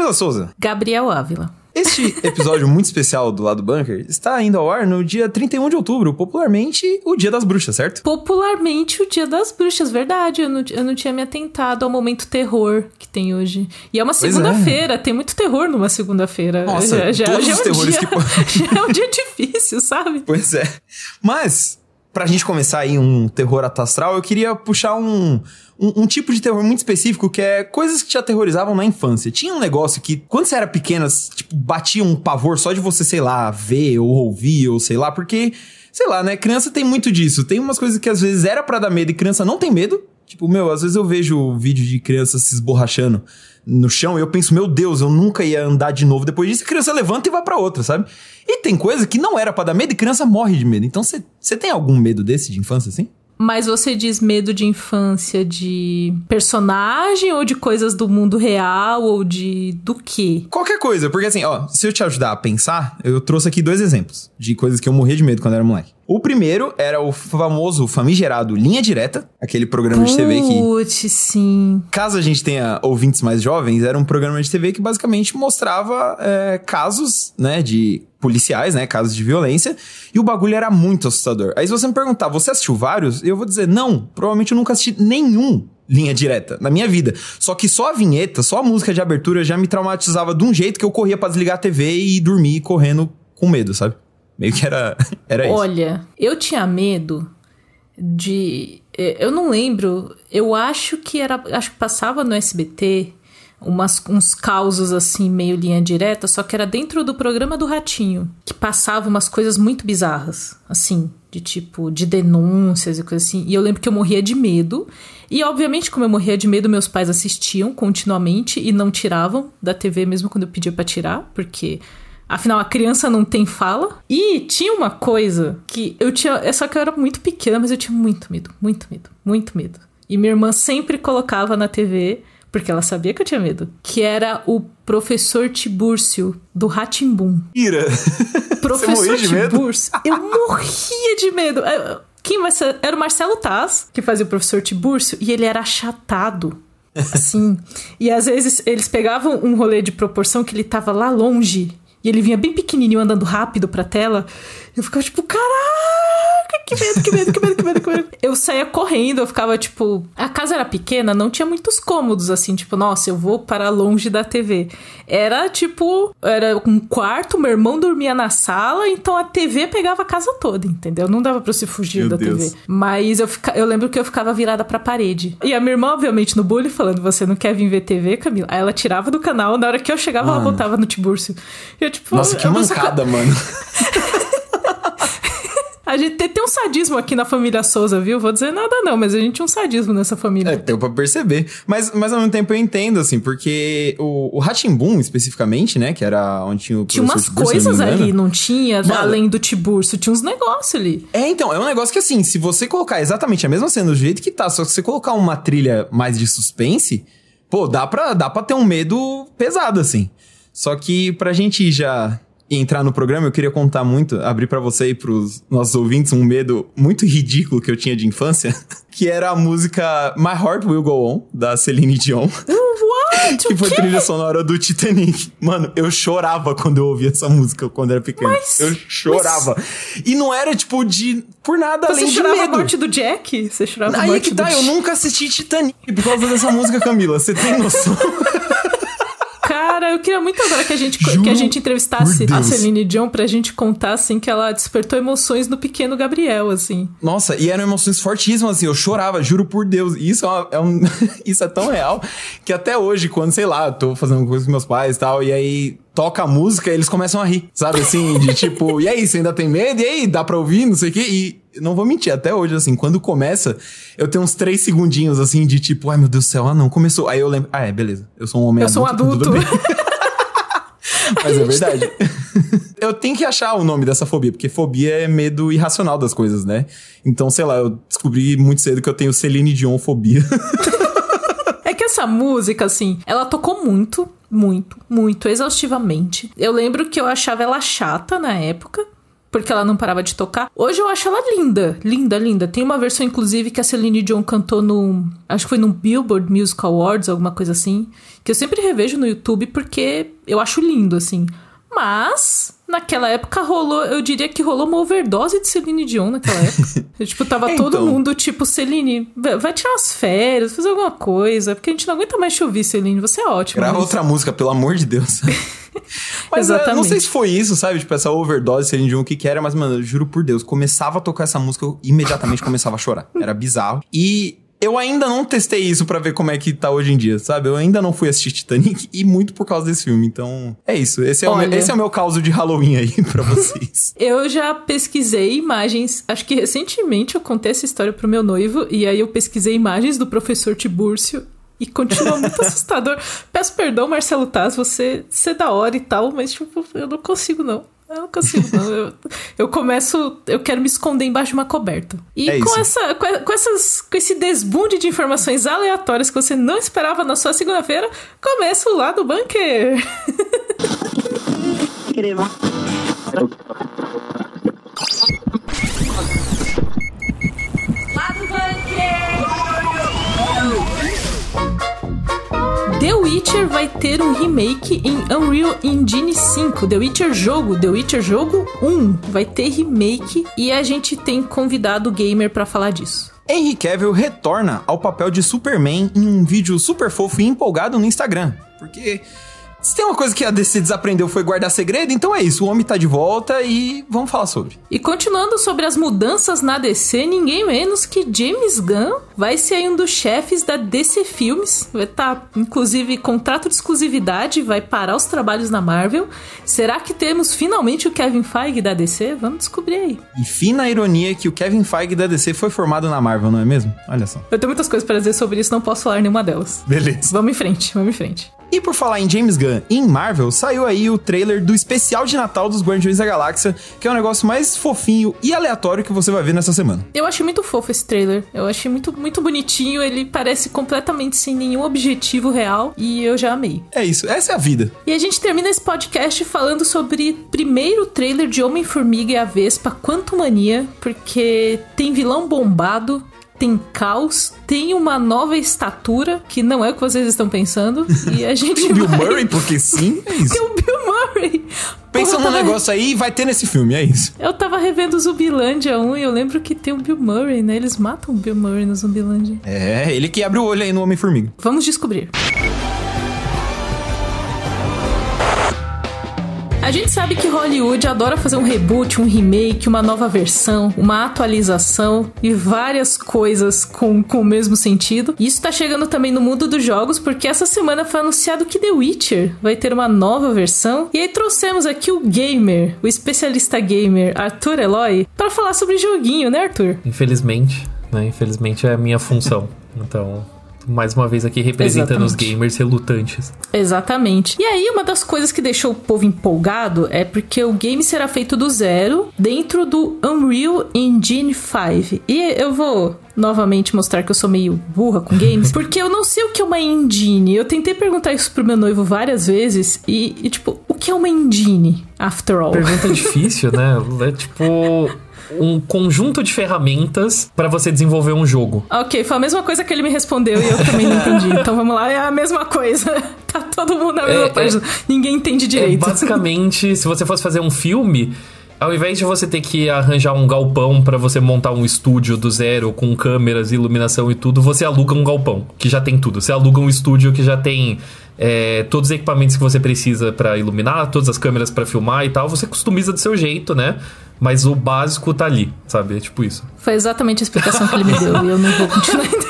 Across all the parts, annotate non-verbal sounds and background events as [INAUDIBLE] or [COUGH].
Camila Souza. Gabriel Ávila. Este [LAUGHS] episódio muito especial do Lado Bunker está indo ao ar no dia 31 de outubro, popularmente o Dia das Bruxas, certo? Popularmente o Dia das Bruxas, verdade. Eu não, eu não tinha me atentado ao momento terror que tem hoje. E é uma é. segunda-feira, tem muito terror numa segunda-feira. Nossa, já, já, todos já é os um terrores dia, que [LAUGHS] já é um dia difícil, sabe? Pois é. Mas, pra gente começar aí um terror atastral, eu queria puxar um, um, um tipo de terror muito específico que é coisas que te aterrorizavam na infância. Tinha um negócio que, quando você era pequena, tipo, batia um pavor só de você, sei lá, ver ou ouvir ou sei lá, porque, sei lá, né? Criança tem muito disso. Tem umas coisas que às vezes era pra dar medo e criança não tem medo. Tipo, meu, às vezes eu vejo vídeo de criança se esborrachando no chão e eu penso, meu Deus, eu nunca ia andar de novo depois disso. A criança levanta e vai pra outra, sabe? E tem coisa que não era pra dar medo e criança morre de medo. Então você tem algum medo desse de infância, assim? Mas você diz medo de infância de personagem ou de coisas do mundo real ou de do quê? Qualquer coisa, porque assim, ó, se eu te ajudar a pensar, eu trouxe aqui dois exemplos de coisas que eu morria de medo quando era moleque. O primeiro era o famoso famigerado Linha Direta, aquele programa de TV que Putz, sim. caso a gente tenha ouvintes mais jovens, era um programa de TV que basicamente mostrava é, casos, né, de policiais, né, casos de violência, e o bagulho era muito assustador. Aí se você me perguntar, você assistiu vários? Eu vou dizer, não, provavelmente eu nunca assisti nenhum linha direta na minha vida. Só que só a vinheta, só a música de abertura já me traumatizava de um jeito que eu corria pra desligar a TV e dormir correndo com medo, sabe? Meio que era, [LAUGHS] era isso. Olha, eu tinha medo de. eh, Eu não lembro. Eu acho que era. Acho que passava no SBT umas, uns causos assim, meio linha direta, só que era dentro do programa do Ratinho, que passava umas coisas muito bizarras, assim, de tipo, de denúncias e coisas assim. E eu lembro que eu morria de medo. E, obviamente, como eu morria de medo, meus pais assistiam continuamente e não tiravam da TV mesmo quando eu pedia pra tirar, porque Afinal, a criança não tem fala. E tinha uma coisa que eu tinha. É só que eu era muito pequena, mas eu tinha muito medo, muito medo, muito medo. E minha irmã sempre colocava na TV, porque ela sabia que eu tinha medo, que era o professor Tibúrcio, do Ratimbum. Ira. [LAUGHS] Professor morria de medo? Tibúrcio. Eu morria de medo. É, Quem vai ser? Era o Marcelo Taz, que fazia o professor Tibúrcio, e ele era achatado. [LAUGHS] Assim. e às vezes eles pegavam um rolê de proporção que ele tava lá longe. E ele vinha bem pequenininho andando rápido pra tela. Eu ficava tipo, caraca, que medo, que medo, que medo, que medo, que medo. Eu saía correndo, eu ficava tipo. A casa era pequena, não tinha muitos cômodos assim, tipo, nossa, eu vou para longe da TV. Era tipo, era um quarto, meu irmão dormia na sala, então a TV pegava a casa toda, entendeu? Não dava pra se fugir Meu da Deus. TV. Mas eu, fica, eu lembro que eu ficava virada pra parede. E a minha irmã, obviamente, no bullying, falando: Você não quer vir ver TV, Camila? Aí ela tirava do canal, na hora que eu chegava, ela Mano. botava no Tibúrcio. E eu, tipo, Nossa, que mancada, mano. [LAUGHS] A gente tem, tem um sadismo aqui na família Souza, viu? Vou dizer nada não, mas a gente tinha um sadismo nessa família. É, deu pra perceber. Mas, mas ao mesmo tempo eu entendo, assim, porque o, o Ratimbum, especificamente, né, que era onde tinha o tinha umas coisas não ali, não tinha? Mano. além do Tibúrcio, tinha uns negócios ali. É, então, é um negócio que assim, se você colocar exatamente a mesma cena do jeito que tá, só que você colocar uma trilha mais de suspense, pô, dá pra, dá pra ter um medo pesado, assim. Só que pra gente já entrar no programa, eu queria contar muito, abrir pra você e pros nossos ouvintes um medo muito ridículo que eu tinha de infância, [LAUGHS] que era a música My Heart Will Go On, da Celine Dion. [LAUGHS] What? [LAUGHS] Que foi trilha sonora do Titanic. Mano, eu chorava quando eu ouvia essa música quando era pequeno. Mas- eu chorava. E não era, tipo, de. Por nada Você além de chorava a medo. morte do Jack? Você chorava a Aí é morte que tá, do eu nunca assisti Titanic por causa dessa música, Camila. Você tem noção? Cara, eu queria muito agora que a gente, Juro que a gente entrevistasse a. Celine Dion pra gente contar, assim, que ela despertou emoções no pequeno Gabriel, assim. Nossa, e eram emoções fortíssimas, assim, eu chorava, juro por Deus. E isso é, uma- é um, [LAUGHS] isso é tão real que até hoje, quando, sei lá, tô fazendo coisa com meus pais e tal, e aí toca a música, eles começam a rir, sabe? Assim, de [LAUGHS] tipo, e aí, você ainda tem medo? E aí, dá pra ouvir? Não sei o quê. E não vou mentir, até hoje, assim, quando começa, eu tenho uns três segundinhos, assim, de tipo, ai meu Deus do céu, ah não, começou. Aí eu lembro, ah, é, beleza, eu sou um homem Eu sou um adulto. tá tudo adulto. bem. [LAUGHS] Mas é verdade. [LAUGHS] eu tenho que achar o nome dessa fobia, porque fobia é medo irracional das coisas, né? Então, sei lá, eu descobri muito cedo que eu tenho Celine Dion fobia. É que essa música, assim, ela tocou muito, muito, muito exaustivamente. Eu lembro que eu achava ela chata na época. porque ela não parava de tocar. Hoje eu acho ela linda, linda, linda. Tem uma versão, inclusive, que a Celine Dion cantou no. Acho que foi no Billboard Music Awards, alguma coisa assim. Que eu sempre revejo no YouTube porque eu acho lindo, assim. Mas, naquela época rolou, eu diria que rolou uma overdose de Celine Dion naquela época. [LAUGHS] tipo, tava então... todo mundo, tipo, Celine, vai tirar umas férias, fazer alguma coisa, porque a gente não aguenta mais te ouvir, Celine, você é ótimo. Grava mas... outra música, pelo amor de Deus. [LAUGHS] mas Exatamente. não sei se foi isso, sabe? Tipo, essa overdose de Celine Dion, o que que era, mas, mano, eu juro por Deus, começava a tocar essa música, eu imediatamente começava a chorar. Era bizarro. E eu ainda não testei isso para ver como é que tá hoje em dia, sabe? Eu ainda não fui assistir Titanic e muito por causa desse filme. Então, é isso. Esse é, Olha, o, meu, esse é o meu caso de Halloween aí [LAUGHS] pra vocês. eu já pesquisei imagens. Acho que recentemente eu contei essa história pro meu noivo. E aí eu pesquisei imagens do professor Tibúrcio. E continua muito [LAUGHS] assustador. Peço perdão, Marcelo Taz, você, você é da hora e tal, mas tipo, eu não consigo não. Eu não consigo, não. Eu, eu começo. Eu quero me esconder embaixo de uma coberta. E é com, essa, com, com, essas, com esse desbunde de informações aleatórias que você não esperava na sua segunda-feira, começa o lado bunker. Crema. The Witcher vai ter um remake em Unreal Engine 5. The Witcher jogo, The Witcher jogo 1 vai ter remake e a gente tem convidado o gamer para falar disso. Henry Cavill retorna ao papel de Superman em um vídeo super fofo e empolgado no Instagram. Porque se tem uma coisa que a DC desaprendeu foi guardar segredo, então é isso. O homem tá de volta e vamos falar sobre. E continuando sobre as mudanças na DC, ninguém menos que James Gunn vai ser um dos chefes da DC Filmes. Vai estar, tá, inclusive, contrato de exclusividade, vai parar os trabalhos na Marvel. Será que temos finalmente o Kevin Feige da DC? Vamos descobrir aí. E fina ironia que o Kevin Feige da DC foi formado na Marvel, não é mesmo? Olha só. Eu tenho muitas coisas para dizer sobre isso, não posso falar nenhuma delas. Beleza. Vamos em frente, vamos em frente. E por falar em James Gunn e em Marvel, saiu aí o trailer do especial de Natal dos Guardiões da Galáxia, que é o negócio mais fofinho e aleatório que você vai ver nessa semana. Eu achei muito fofo esse trailer. Eu achei muito, muito bonitinho. Ele parece completamente sem nenhum objetivo real e eu já amei. É isso, essa é a vida. E a gente termina esse podcast falando sobre primeiro trailer de Homem-Formiga e a Vespa, Quanto Mania, porque tem vilão bombado, tem caos, tem uma nova estatura, que não é o que vocês estão pensando. E a [LAUGHS] gente. tem o Bill vai... Murray, porque sim, é isso. Tem o Bill Murray. Pensa num tava... negócio aí e vai ter nesse filme, é isso. Eu tava revendo Zumbilândia 1 e eu lembro que tem o Bill Murray, né? Eles matam o Bill Murray no Zumbilândia. É, ele que abre o olho aí no Homem-Formiga. Vamos descobrir. A gente sabe que Hollywood adora fazer um reboot, um remake, uma nova versão, uma atualização e várias coisas com, com o mesmo sentido. E isso tá chegando também no mundo dos jogos, porque essa semana foi anunciado que The Witcher vai ter uma nova versão. E aí trouxemos aqui o gamer, o especialista gamer Arthur Eloy, para falar sobre joguinho, né, Arthur? Infelizmente, né? Infelizmente é a minha função. Então, mais uma vez aqui representando Exatamente. os gamers relutantes. Exatamente. E aí, uma das coisas que deixou o povo empolgado é porque o game será feito do zero dentro do Unreal Engine 5. E eu vou novamente mostrar que eu sou meio burra com games, [LAUGHS] porque eu não sei o que é uma engine. Eu tentei perguntar isso pro meu noivo várias vezes e, e tipo, o que é uma engine, after all? Pergunta difícil, né? [LAUGHS] É tipo um conjunto de ferramentas para você desenvolver um jogo. Ok, foi a mesma coisa que ele me respondeu e eu também não entendi. [LAUGHS] Então vamos lá, é a mesma coisa. [LAUGHS] Tá todo mundo na mesma é, página. É, Ninguém entende direito. É, basicamente, se você fosse fazer um filme, ao invés de você ter que arranjar um galpão para você montar um estúdio do zero com câmeras, iluminação e tudo, você aluga um galpão que já tem tudo. Você aluga um estúdio que já tem é, todos os equipamentos que você precisa para iluminar, todas as câmeras para filmar e tal. Você customiza do seu jeito, né? mas o básico tá ali, sabe? É tipo isso. Foi exatamente a explicação que ele me deu e eu não vou continuar entendendo. [LAUGHS]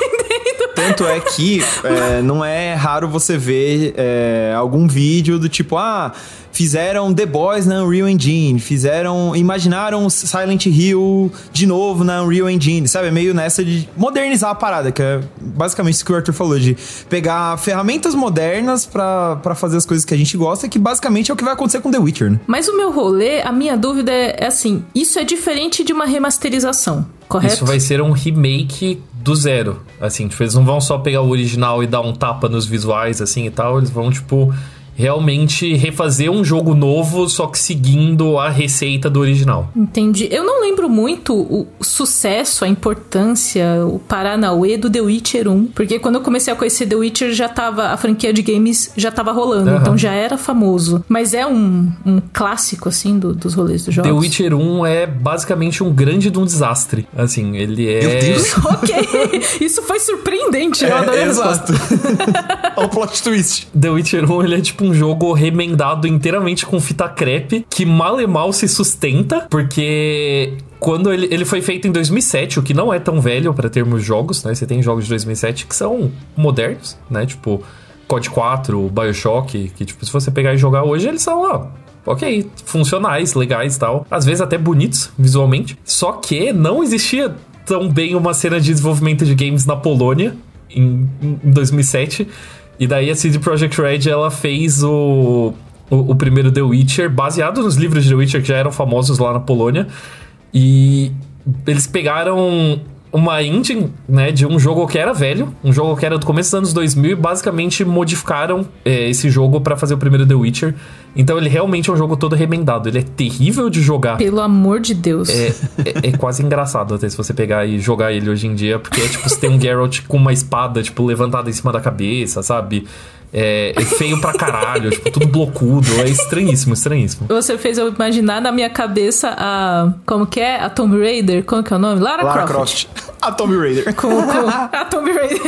Tanto é que [LAUGHS] é, não é raro você ver é, algum vídeo do tipo, ah, fizeram The Boys na Unreal Engine, fizeram, imaginaram Silent Hill de novo na Unreal Engine, sabe? É meio nessa de modernizar a parada, que é basicamente isso que o Arthur falou, de pegar ferramentas modernas para fazer as coisas que a gente gosta, que basicamente é o que vai acontecer com The Witcher, né? Mas o meu rolê, a minha dúvida é, é assim, isso é diferente de uma remasterização, correto? Isso vai ser um remake do zero, assim, tipo, eles não vão só pegar o original e dar um tapa nos visuais, assim, e tal, eles vão, tipo realmente refazer um jogo novo, só que seguindo a receita do original. Entendi. Eu não lembro muito o sucesso, a importância, o Paranauê do The Witcher 1, porque quando eu comecei a conhecer The Witcher já tava, a franquia de games já tava rolando, uhum. então já era famoso. Mas é um, um clássico, assim, do, dos rolês dos jogos. The Witcher 1 é basicamente um grande de um desastre. Assim, ele é... Meu Deus! [LAUGHS] ok! Isso foi surpreendente, eu é, adorei Exato. [LAUGHS] Olha o plot twist. The Witcher 1, ele é tipo um jogo remendado inteiramente com fita crepe, que mal e mal se sustenta, porque quando ele, ele foi feito em 2007, o que não é tão velho para termos jogos, né? Você tem jogos de 2007 que são modernos, né? Tipo, COD 4, BioShock, que tipo, se você pegar e jogar hoje, eles são, ó, ok, funcionais, legais tal. Às vezes até bonitos visualmente. Só que não existia tão bem uma cena de desenvolvimento de games na Polônia em, em 2007. E daí a CD Projekt Red ela fez o, o, o, primeiro The Witcher, baseado nos livros de The Witcher que já eram famosos lá na Polônia. E eles pegaram uma engine, né, de um jogo que era velho, um jogo que era do começo dos anos 2000 e basicamente modificaram é, esse jogo para fazer o primeiro The Witcher. Então ele realmente é um jogo todo remendado, ele é terrível de jogar. Pelo amor de Deus. É, é, é quase engraçado até se você pegar e jogar ele hoje em dia, porque é tipo, você tem um Geralt com uma espada, tipo, levantada em cima da cabeça, sabe? É, é, feio pra caralho, tipo, tudo blocudo. É estranhíssimo, estranhíssimo. Você fez eu imaginar na minha cabeça a. Como que é? A Tomb Raider? Como que é o nome? Lara, Lara Croft. Croft. A Tomb Raider. Com, com a Tomb Raider.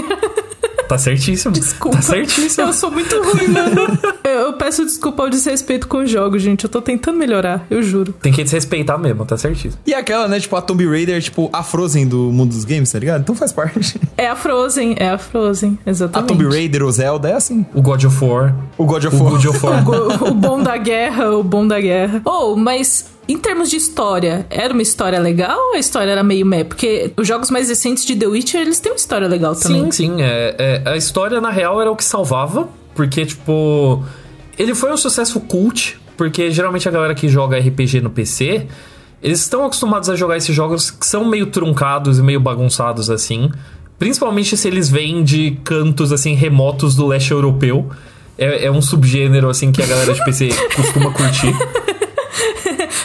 Tá certíssimo. Desculpa. Tá certíssimo. Eu sou muito ruim, mano. eu, eu, peço desculpa ao desrespeito com os jogos, gente. Eu tô tentando melhorar, eu juro. Tem que desrespeitar mesmo, tá certíssimo. E aquela, né, tipo, a Tomb Raider, tipo, a Frozen do mundo dos games, tá ligado? Então faz parte. [LAUGHS] É a Frozen, é a Frozen, exatamente. A Tomb Raider, o Zelda, é assim. O God of War. O God of War. O God of War. [LAUGHS] o, o bom da guerra, o bom da guerra. Oh, mas em termos de história, era uma história legal ou a história era meio meh? Porque os jogos mais recentes de The Witcher, eles têm uma história legal também. Sim, sim. É, é, a história, na real, era o que salvava. Porque, tipo... Ele foi um sucesso cult. Porque, geralmente, a galera que joga RPG no PC... Eles estão acostumados a jogar esses jogos que são meio truncados e meio bagunçados, assim. Principalmente se eles vêm de cantos, assim, remotos do leste europeu. É, é um subgênero, assim, que a galera de PC [LAUGHS] costuma curtir.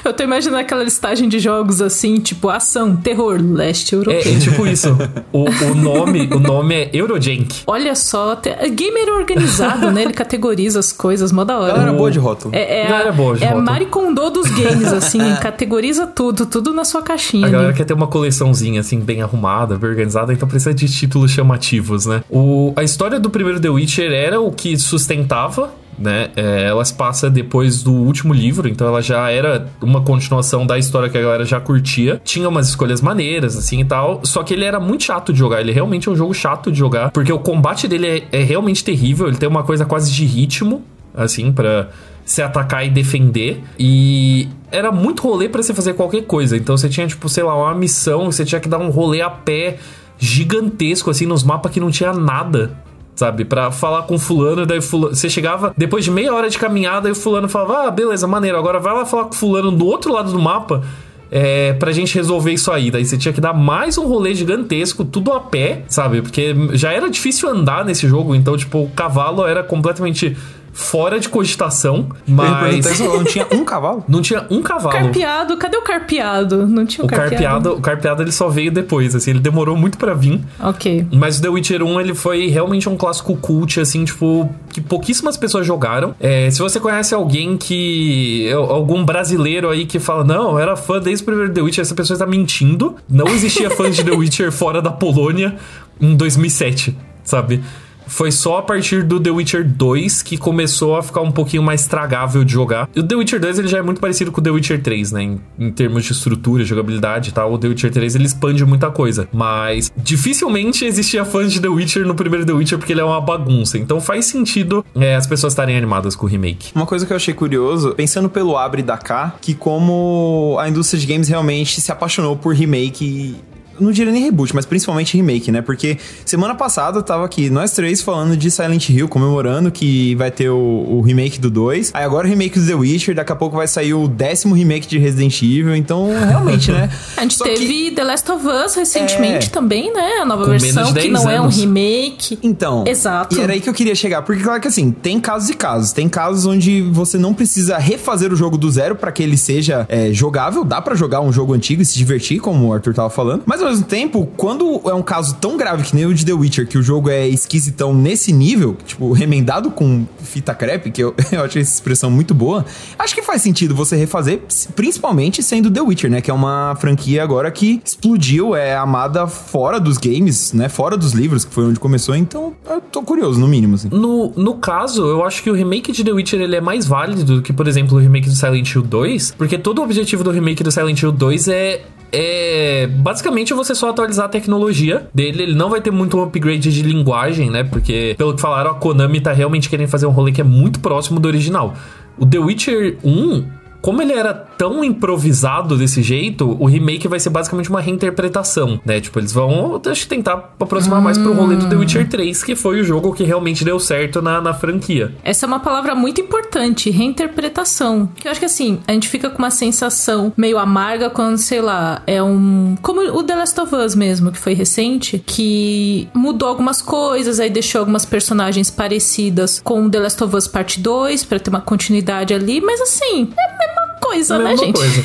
Eu tô imaginando aquela listagem de jogos assim, tipo ação, terror, leste europeu. É, é tipo isso. O, o, nome, o nome é Eurojank. Olha só, te... gamer organizado, né? Ele categoriza as coisas, mó da hora. Galera boa de rótulo. É, é a, boa de é rótulo. a Maricondo dos games, assim, categoriza tudo, tudo na sua caixinha. A galera quer ter uma coleçãozinha, assim, bem arrumada, bem organizada, então precisa de títulos chamativos, né? O, a história do primeiro The Witcher era o que sustentava né? É, ela se passa depois do último livro, então ela já era uma continuação da história que a galera já curtia. Tinha umas escolhas maneiras, assim e tal. Só que ele era muito chato de jogar. Ele realmente é um jogo chato de jogar, porque o combate dele é, é realmente terrível. Ele tem uma coisa quase de ritmo, assim, para se atacar e defender. E era muito rolê para você fazer qualquer coisa. Então você tinha, tipo, sei lá, uma missão, você tinha que dar um rolê a pé gigantesco, assim, nos mapas que não tinha nada sabe? Pra falar com fulano, daí fulano, você chegava depois de meia hora de caminhada e o fulano falava: "Ah, beleza, maneiro, agora vai lá falar com fulano do outro lado do mapa". É, pra gente resolver isso aí. Daí você tinha que dar mais um rolê gigantesco, tudo a pé, sabe? Porque já era difícil andar nesse jogo, então, tipo, o cavalo era completamente fora de cogitação, mas. Não tinha um cavalo? [LAUGHS] Não tinha um cavalo. Carpeado, cadê o carpeado? Não tinha um o carpeado. carpeado. O carpeado ele só veio depois, assim, ele demorou muito para vir. Ok. Mas o The Witcher 1 ele foi realmente um clássico cult, assim, tipo, que pouquíssimas pessoas jogaram. É, se você conhece alguém que. algum brasileiro aí que fala, não, era fã desde o primeiro The Witcher, essa pessoa está mentindo. Não existia fã de The Witcher fora da Polônia em 2007, sabe? Foi só a partir do The Witcher 2 que começou a ficar um pouquinho mais tragável de jogar. E o The Witcher 2 ele já é muito parecido com o The Witcher 3, né? Em, em termos de estrutura, jogabilidade e tal. O The Witcher 3 ele expande muita coisa. Mas dificilmente existia fãs de The Witcher no primeiro The Witcher porque ele é uma bagunça. Então faz sentido é, as pessoas estarem animadas com o remake. Uma coisa que eu achei curioso, pensando pelo Abre da K, que como a indústria de games realmente se apaixonou por remake não diria nem reboot, mas principalmente remake, né? Porque semana passada tava aqui nós três falando de Silent Hill, comemorando que vai ter o, o remake do 2. Aí agora o remake do The Witcher, daqui a pouco vai sair o décimo remake de Resident Evil, então realmente, né? [LAUGHS] A gente Só teve que- The Last of Us recentemente É. também, né? A nova Com versão, que 10 não é um anos. remake. Então, Exato. E era aí que eu queria chegar, porque claro que assim, tem casos e casos. Tem casos onde você não precisa refazer o jogo do zero pra que ele seja é, jogável. Dá pra jogar um jogo antigo e se divertir, como o Arthur tava falando. Mas mesmo tempo, quando é um caso tão grave que nem o de The Witcher, que o jogo é esquisitão nesse nível, tipo, remendado com fita crepe, que eu, [LAUGHS] eu acho essa expressão muito boa, acho que faz sentido você refazer, principalmente sendo The Witcher, né? Que é uma franquia agora que explodiu, é amada fora dos games, né? Fora dos livros, que foi onde começou. Então, eu tô curioso, no mínimo, assim. No, no caso, eu acho que o remake de The Witcher ele é mais válido do que, por exemplo, o remake do Silent Hill 2, porque todo o objetivo do remake do Silent Hill 2 é. É basicamente você só atualizar a tecnologia dele. Ele não vai ter muito um upgrade de linguagem, né? Porque, pelo que falaram, a Konami tá realmente querendo fazer um rolê que é muito próximo do original. O The Witcher 1, como ele era tão improvisado desse jeito, o remake vai ser basicamente uma reinterpretação, né? Tipo, eles vão, acho que tentar aproximar mais pro rolê do The Witcher 3, que foi o jogo que realmente deu certo na, na franquia. Essa é uma palavra muito importante, reinterpretação. Que eu acho que assim, a gente fica com uma sensação meio amarga quando, sei lá, é um. Como o The Last of Us mesmo, que foi recente, que mudou algumas coisas, aí deixou algumas personagens parecidas com The Last of Us Parte 2, pra ter uma continuidade ali, mas assim, é a mesma coisa, né, gente? coisa.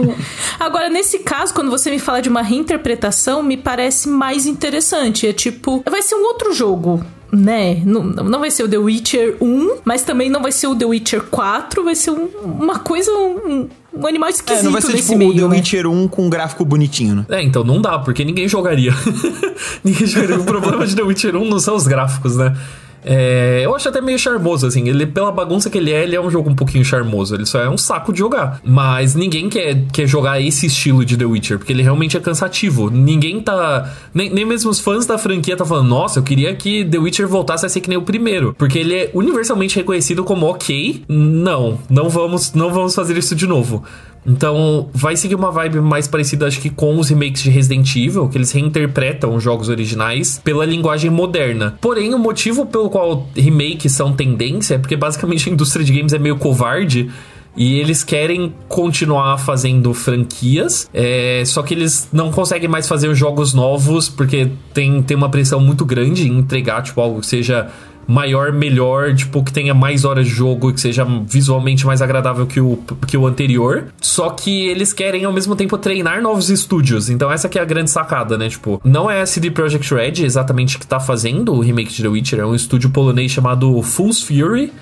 [LAUGHS] Agora, nesse caso, quando você me fala de uma reinterpretação, me parece mais interessante. É tipo, vai ser um outro jogo. Né? Não, não vai ser o The Witcher 1, mas também não vai ser o The Witcher 4, vai ser um- uma coisa, um, um animal esquisito É, não vai ser tipo meio, o The né? Witcher 1 com um gráfico bonitinho, né? É, então não dá, porque ninguém jogaria. [LAUGHS] ninguém jogaria. O problema de The Witcher 1 não são os gráficos, né? É, eu acho até meio charmoso, assim. Ele, pela bagunça que ele é, ele é um jogo um pouquinho charmoso. Ele só é um saco de jogar. Mas ninguém quer, quer jogar esse estilo de The Witcher, porque ele realmente é cansativo. Ninguém tá. Nem, nem mesmo os fãs da franquia tá falando, nossa, eu queria que The Witcher voltasse a ser que nem o primeiro. Porque ele é universalmente reconhecido como ok. Não, não vamos, não vamos fazer isso de novo. Então, vai seguir uma vibe mais parecida, acho que com os remakes de Resident Evil, que eles reinterpretam os jogos originais pela linguagem moderna. Porém, o motivo pelo qual remakes são tendência é porque basicamente a indústria de games é meio covarde. E eles querem continuar fazendo franquias, é, só que eles não conseguem mais fazer os jogos novos porque tem, tem uma pressão muito grande em entregar tipo, algo que seja maior, melhor, tipo, que tenha mais horas de jogo e que seja visualmente mais agradável que o, que o anterior. Só que eles querem ao mesmo tempo treinar novos estúdios. Então essa é a grande sacada, né? Tipo, não é a CD Projekt Red exatamente que tá fazendo o remake de The Witcher, é um estúdio polonês chamado Fool's Fury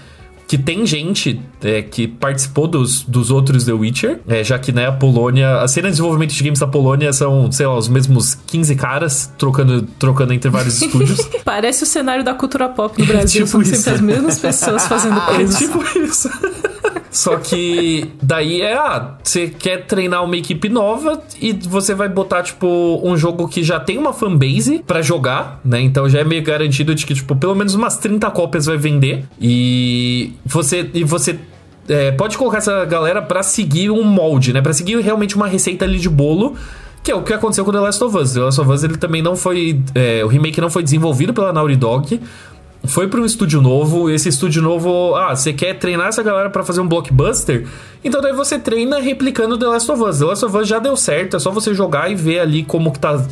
que tem gente é, que participou dos, dos outros The Witcher, é, já que, né, a Polônia... A cena de desenvolvimento de games da Polônia são, sei lá, os mesmos 15 caras trocando, trocando entre vários estúdios. [LAUGHS] Parece o cenário da cultura pop no Brasil. Tipo São isso. sempre as mesmas pessoas fazendo É coisas. tipo isso. Só que daí é, ah, você quer treinar uma equipe nova e você vai botar, tipo, um jogo que já tem uma fanbase pra jogar, né? Então já é meio garantido de que, tipo, pelo menos umas 30 cópias vai vender. E você. E você. é, pode colocar essa galera pra seguir um molde, né? Pra seguir realmente uma receita ali de bolo. Que é o que aconteceu com The Last of Us. The Last of Us ele também não foi. é, o remake não foi desenvolvido pela Naughty Dog. Foi para um estúdio novo, esse estúdio novo, ah, você quer treinar essa galera para fazer um blockbuster? Então daí você treina replicando The Last of Us. The Last of Us já deu certo, é só você jogar e ver ali como que tá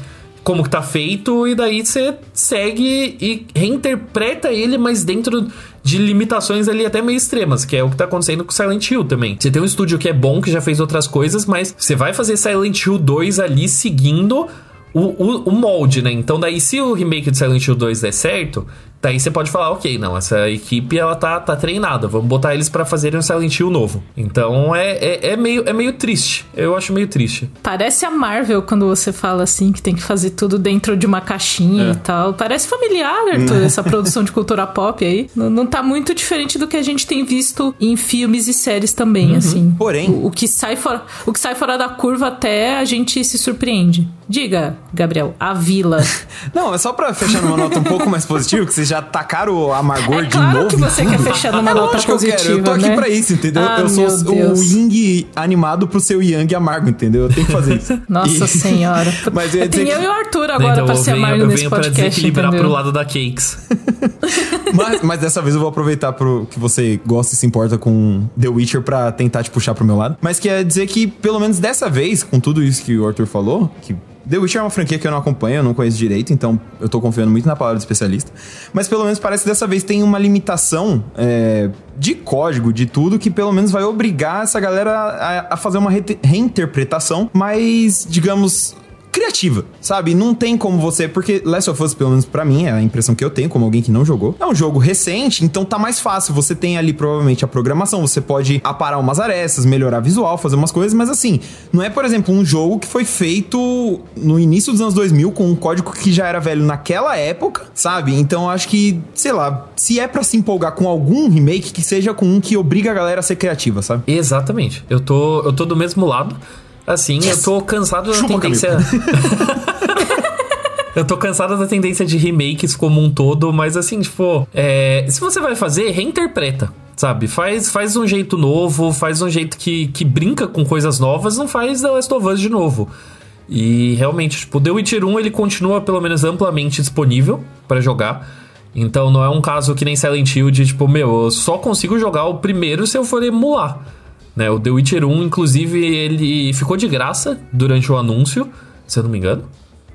como que tá feito e daí você segue e reinterpreta ele, mas dentro de limitações ali até meio extremas, que é o que tá acontecendo com Silent Hill também. Você tem um estúdio que é bom, que já fez outras coisas, mas você vai fazer Silent Hill 2 ali seguindo o, o, o molde, né? Então daí se o remake de Silent Hill 2 der certo, daí você pode falar, ok, não, essa equipe ela tá, tá treinada, vamos botar eles pra fazerem um Silent Hill novo. Então é, é, é meio, é meio triste, eu acho meio triste. Parece a Marvel quando você fala assim que tem que fazer tudo dentro de uma caixinha É. e tal. Parece familiar, Arthur, essa produção de cultura pop aí. Não, não tá muito diferente do que a gente tem visto em filmes e séries também, assim. Porém- O, o que sai fora, o que sai fora da curva até a gente se surpreende. Diga, Gabriel, a vila. [LAUGHS] Não, é só pra fechar numa nota um pouco mais positiva, que vocês já tacaram o amargor É de claro novo. que você quer fechar numa É nota que eu quero, positiva, Eu tô aqui né? pra isso, entendeu? Ah, eu sou o. Ying animado pro seu Yang amargo, entendeu? Eu tenho que fazer isso. [LAUGHS] Nossa E- senhora. [LAUGHS] Mas eu dizer Tem eu que- e o Arthur agora então pra eu ser venho, amargo eu nesse venho pra podcast, desequilibrar entendeu? pro lado da Cakes. [LAUGHS] mas, mas dessa vez eu vou aproveitar pro que você gosta e se importa com The Witcher pra tentar te puxar pro meu lado. Mas quer dizer que, pelo menos dessa vez, com tudo isso que o Arthur falou, que The Witcher é uma franquia que eu não acompanho, eu não conheço direito, então eu tô confiando muito na palavra do especialista. Mas pelo menos parece que dessa vez tem uma limitação é, de código, de tudo, que pelo menos vai obrigar essa galera a, a fazer uma re- reinterpretação mais, digamos, criativa, sabe? Não tem como você, porque Last of Us, pelo menos pra mim, é a impressão que eu tenho como alguém que não jogou. É um jogo recente, então tá mais fácil. Você tem ali provavelmente a programação, você pode aparar umas arestas, melhorar visual, fazer umas coisas, mas assim, não é, por exemplo, um jogo que foi feito no início dos anos 2000 com um código que já era velho naquela época, sabe? Então acho que, sei lá, se é pra se empolgar com algum remake, que seja com um que obriga a galera a ser criativa, sabe? Exatamente. Eu tô, eu tô do mesmo lado. Assim, eu tô cansado da Chupa, tendência. [LAUGHS] Eu tô cansado da tendência de remakes como um todo, mas assim, tipo, é, se você vai fazer, reinterpreta, sabe? Faz, faz um jeito novo, faz um jeito que, que brinca com coisas novas, não faz The Last of Us de novo. E realmente, tipo, The Witcher 1 ele continua pelo menos amplamente disponível pra jogar. Então não é um caso que nem Silent Hill de tipo, meu, eu só consigo jogar o primeiro se eu for emular. Né? O The Witcher 1, inclusive, ele ficou de graça durante o anúncio, se eu não me engano.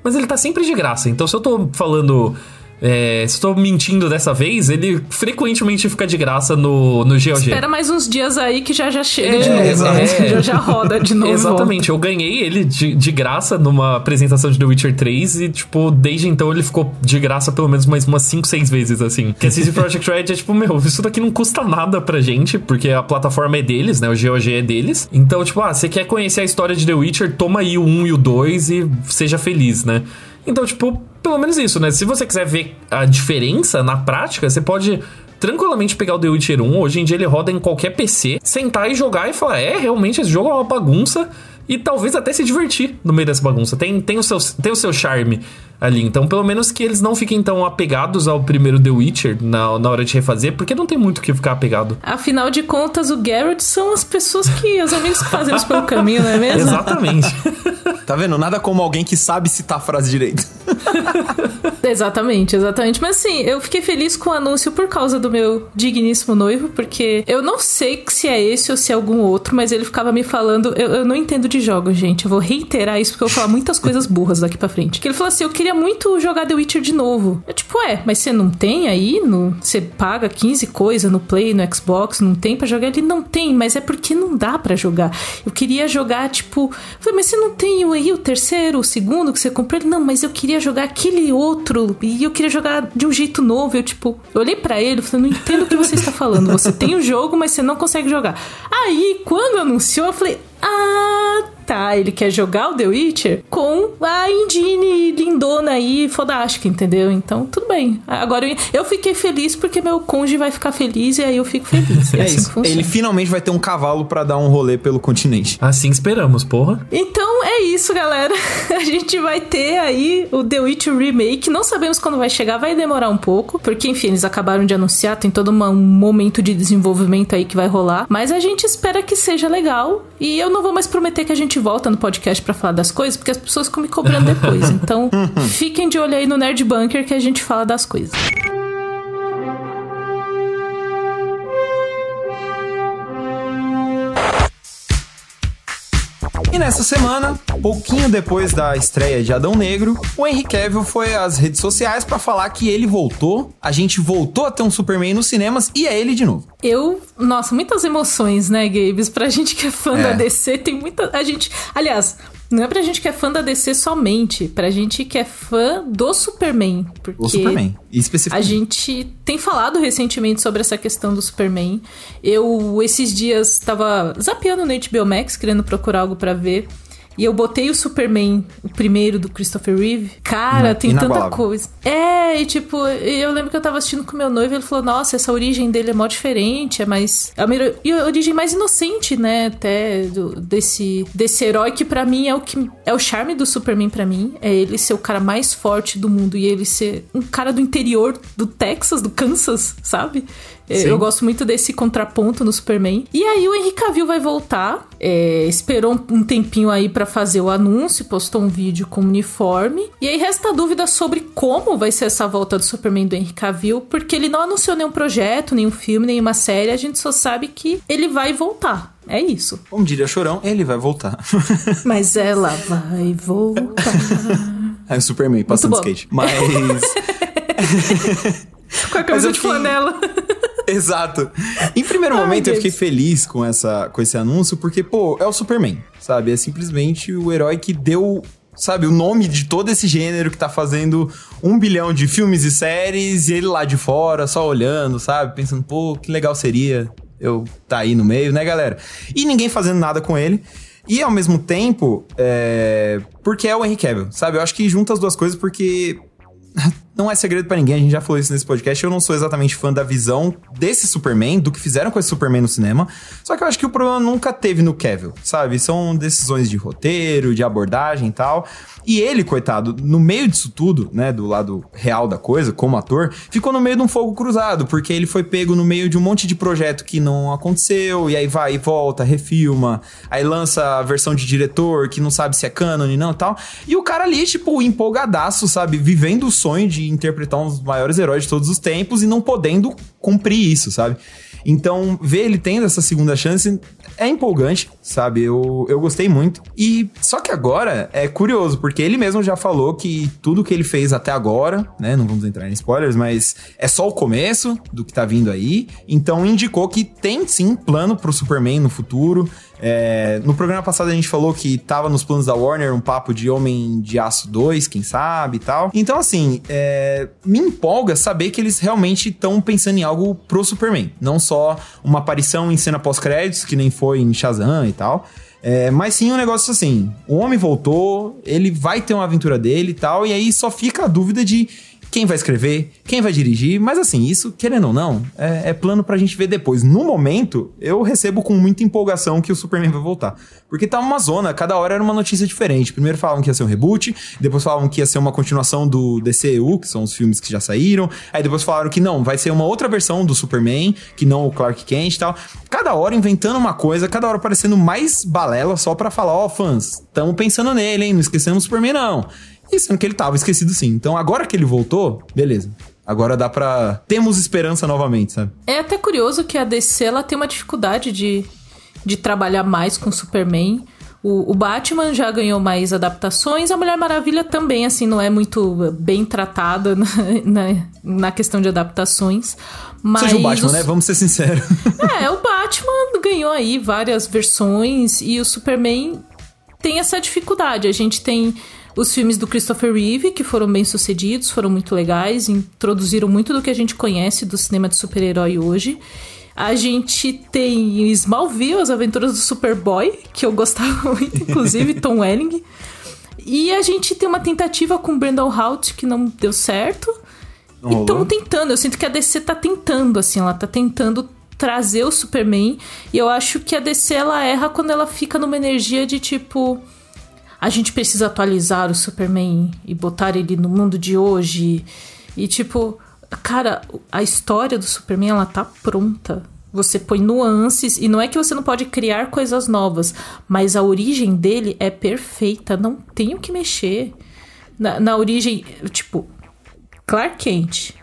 Mas ele tá sempre de graça. Então se eu tô falando. É, se eu tô mentindo dessa vez, ele frequentemente fica de graça no, no GOG. Espera mais uns dias aí que já já chega É, de novo. né? Já, já roda de novo. Exatamente, eu ganhei ele de, de graça numa apresentação de The Witcher 3 e, tipo, desde então ele ficou de graça pelo menos mais umas 5, 6 vezes, assim. Que a CD Projekt Red é tipo, meu, isso daqui não custa nada pra gente, porque a plataforma é deles, né? O GOG é deles. Então, tipo, ah, você quer conhecer a história de The Witcher, toma aí o 1 e o 2 e seja feliz, né? Então, tipo, pelo menos isso, né? Se você quiser ver a diferença na prática, você pode tranquilamente pegar o The Witcher 1. Hoje em dia ele roda em qualquer PC, sentar e jogar e falar: é, realmente esse jogo é uma bagunça. E talvez até se divertir no meio dessa bagunça. Tem, tem, o, seu, tem o seu charme ali. Então, pelo menos que eles não fiquem tão apegados ao primeiro The Witcher na, na hora de refazer, porque não tem muito o que ficar apegado. Afinal de contas, o Garrett são as pessoas que. os amigos que fazem isso pelo caminho, não é mesmo? Exatamente. [LAUGHS] Tá vendo? Nada como alguém que sabe citar a frase direito. [LAUGHS] Exatamente, exatamente. Mas assim, eu fiquei feliz com o anúncio por causa do meu digníssimo noivo, porque eu não sei se é esse ou se é algum outro, mas ele ficava me falando. Eu, eu não entendo de jogos, gente. Eu vou reiterar isso porque eu vou falar muitas coisas burras daqui pra frente. Que ele falou assim: eu queria muito jogar The Witcher de novo. Eu, tipo, é, mas você não tem aí? No, você paga 15 coisas no Play, no Xbox, não tem pra jogar? Ele não tem, mas é porque não dá pra jogar. Eu queria jogar, tipo. Falei, mas você não tem aí o terceiro, o segundo que você comprou? Ele, não, mas eu queria jogar aquele outro e eu queria jogar de um jeito novo. Eu, tipo, eu olhei pra ele e falei, não entendo o que você está falando. Você tem o jogo, mas você não consegue jogar. Aí, quando anunciou, eu falei, ah, tá. Ele quer jogar o The Witcher com a Indine lindona aí, fodástica, entendeu? Então, tudo bem. Agora, eu- eu fiquei feliz porque meu cônjuge vai ficar feliz e aí eu fico feliz. É, [LAUGHS] É assim que isso. funciona. Ele finalmente vai ter um cavalo pra dar um rolê pelo continente. Assim esperamos, porra. Então é isso, galera. [LAUGHS] A gente vai ter aí o The Witcher Remake. Não sabemos quando vai chegar, vai demorar um pouco. Porque, enfim, eles acabaram de anunciar, tem todo uma- um momento de desenvolvimento aí que vai rolar. Mas a gente espera que seja legal. E eu não vou mais prometer que a gente volta no podcast pra falar das coisas, porque as pessoas ficam me cobrando depois. [LAUGHS] Então, fiquem de olho aí no Nerd Bunker que a gente fala das coisas. E nessa semana, pouquinho depois da estreia de Adão Negro, o Henry Cavill foi às redes sociais pra falar que ele voltou, a gente voltou a ter um Superman nos cinemas e é ele de novo. Eu, nossa, muitas emoções, né, Gabes? Pra gente que é fã É. da DC, tem muita. A gente. Aliás, não é pra gente que é fã da DC somente, pra gente que é fã do Superman. Porque O Superman, a especificamente. gente tem falado recentemente sobre essa questão do Superman. Eu, esses dias, tava zapeando no HBO Max, querendo procurar algo pra ver. E eu botei o Superman, o primeiro do Christopher Reeve. Cara, tem tanta coisa. É, e tipo, eu lembro que eu tava assistindo com meu noivo e ele falou: Nossa, essa origem dele é mó diferente, é mais. É a origem mais inocente, né? Até do, desse, desse herói que para mim é o que é o charme do Superman para mim. É ele ser o cara mais forte do mundo e ele ser um cara do interior do Texas, do Kansas, sabe? Sim. Eu gosto muito desse contraponto no Superman. E aí o Henry Cavill vai voltar. É, esperou um tempinho aí para fazer o anúncio, postou um vídeo com o uniforme. E aí resta a dúvida sobre como vai ser essa volta do Superman do Henry Cavill, porque ele não anunciou nenhum projeto, nenhum filme, nenhuma série. A gente só sabe que ele vai voltar. É isso. Como diria Chorão, ele vai voltar. [LAUGHS] Mas ela vai voltar. É o Superman passando skate. Mas. [LAUGHS] Com a camisa de flanela. [LAUGHS] Exato. Em primeiro Ai, momento, eu fiquei feliz com, essa, com esse anúncio, porque, pô, é o Superman, sabe? É simplesmente o herói que deu sabe, o nome de todo esse gênero que tá fazendo um bilhão de filmes e séries e ele lá de fora, só olhando, sabe? Pensando, pô, que legal seria eu tá aí no meio, né, galera? E ninguém fazendo nada com ele. E ao mesmo tempo, é... porque é o Henry Cavill, sabe? Eu acho que junta as duas coisas porque não é segredo para ninguém, a gente já falou isso nesse podcast. Eu não sou exatamente fã da visão desse Superman, do que fizeram com esse Superman no cinema. Só que eu acho que o problema nunca teve no Cavill, sabe? São decisões de roteiro, de abordagem e tal. E ele, coitado, no meio disso tudo, né, do lado real da coisa, como ator, ficou no meio de um fogo cruzado, porque ele foi pego no meio de um monte de projeto que não aconteceu, e aí vai e volta, refilma, aí lança a versão de diretor que não sabe se é canon e não tal. E o cara ali, tipo, empolgadaço, sabe, vivendo o sonho de interpretar um dos maiores heróis de todos os tempos e não podendo cumprir isso, sabe? Então, ver ele tendo essa segunda chance é empolgante, sabe? Eu, eu gostei muito. E só que agora é curioso, porque ele mesmo já falou que tudo que ele fez até agora, né? Não vamos entrar em spoilers, mas é só o começo do que tá vindo aí. Então indicou que tem sim plano pro Superman no futuro. É, no programa passado a gente falou que tava nos planos da Warner um papo de Homem de Aço 2, quem sabe e tal. Então, assim, é, me empolga saber que eles realmente estão pensando em algo pro Superman. Não só uma aparição em cena pós-créditos, que nem foi em Shazam e tal. É, mas sim um negócio assim: o homem voltou, ele vai ter uma aventura dele e tal, e aí só fica a dúvida de quem vai escrever, quem vai dirigir, mas assim, isso, querendo ou não, é, é, plano pra gente ver depois. No momento, eu recebo com muita empolgação que o Superman vai voltar. Porque tá uma zona, cada hora era uma notícia diferente. Primeiro falavam que ia ser um reboot, depois falavam que ia ser uma continuação do DCEU, que são os filmes que já saíram, aí depois falaram que não, vai ser uma outra versão do Superman, que não o Clark Kent e tal. Cada hora inventando uma coisa, cada hora parecendo mais balela só pra falar, ó, oh, fãs, tamo pensando nele, hein, não esquecemos o Superman não. E sendo que ele tava esquecido sim. Então agora que ele voltou, beleza. Agora dá pra. Temos esperança novamente, sabe? É até curioso que a DC ela tem uma dificuldade de, de trabalhar mais com Superman. O, o, Batman já ganhou mais adaptações, a Mulher Maravilha também, assim, não é muito bem tratada [LAUGHS] na, na, na questão de adaptações. Mas Seja o Batman, os... né? Vamos ser sinceros. [LAUGHS] É, o Batman ganhou aí várias versões e o Superman tem essa dificuldade. A gente tem os filmes do Christopher Reeve, que foram bem sucedidos, foram muito legais, introduziram muito do que a gente conhece do cinema de super-herói hoje. A gente tem Smallville, as aventuras do Superboy, que eu gostava [LAUGHS] muito, inclusive, Tom [LAUGHS] Welling. E a gente tem uma tentativa com Brandon Hout que não deu certo. Não e estamos tentando, eu sinto que a DC tá tentando, assim, ela tá tentando trazer o Superman. E eu acho que a DC ela erra quando ela fica numa energia de tipo a gente precisa atualizar o Superman e botar ele no mundo de hoje. E tipo, cara, a história do Superman ela tá pronta. Você põe nuances e não é que você não pode criar coisas novas, mas a origem dele é perfeita, não tem o que mexer. Na, na origem, tipo, Clark Kent,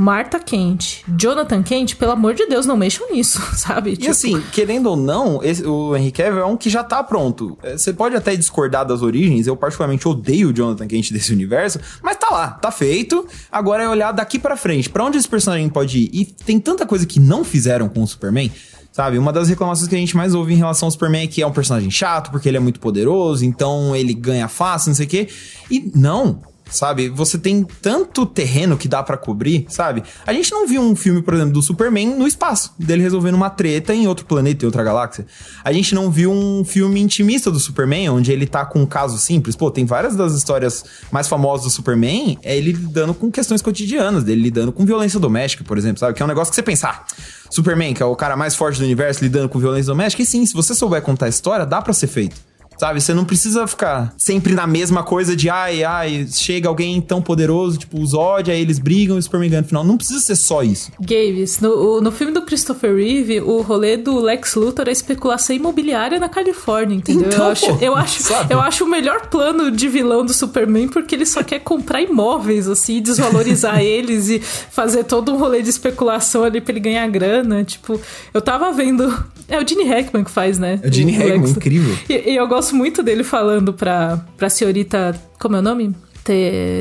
Marta Kent, Jonathan Kent, pelo amor de Deus, não mexam nisso, [LAUGHS] sabe? E tipo... assim, querendo ou não, esse, o Henry Cavill é um que já tá pronto. É, você pode até discordar das origens, eu particularmente odeio o Jonathan Kent desse universo, mas tá lá, tá feito. Agora é olhar daqui para frente, para onde esse personagem pode ir. E tem tanta coisa que não fizeram com o Superman, Sabe, uma das reclamações que a gente mais ouve em relação ao Superman é que é um personagem chato, porque ele é muito poderoso, então ele ganha fácil, não sei o quê. E não, sabe? Você tem tanto terreno que dá para cobrir, sabe? A gente não viu um filme, por exemplo, do Superman no espaço, dele resolvendo uma treta em outro planeta, em outra galáxia. A gente não viu um filme intimista do Superman, onde ele tá com um caso simples. Pô, tem várias das histórias mais famosas do Superman, é ele lidando com questões cotidianas, dele lidando com violência doméstica, por exemplo, sabe? Que é um negócio que você pensar. Ah, Superman, que é o cara mais forte do universo, lidando com violência doméstica, e sim, se você souber contar a história, dá para ser feito. Sabe? Você não precisa ficar sempre na mesma coisa de ai, ai, chega alguém tão poderoso, tipo o Zod, aí eles brigam e o Superman ganha no final. Não precisa ser só isso. Gaves, no, no filme do Christopher Reeve, o rolê do Lex Luthor é especulação imobiliária na Califórnia, entendeu? Então, eu, acho, pô, eu, acho, sabe? eu acho o melhor plano de vilão do Superman porque ele só quer comprar imóveis, assim, desvalorizar [LAUGHS] eles e fazer todo um rolê de especulação ali pra ele ganhar grana. Tipo, eu tava vendo. É o Gene Hackman que faz, né? É o Gene Hackman, Lex- incrível. E, e eu gosto muito dele falando pra, pra senhorita. Como é o nome?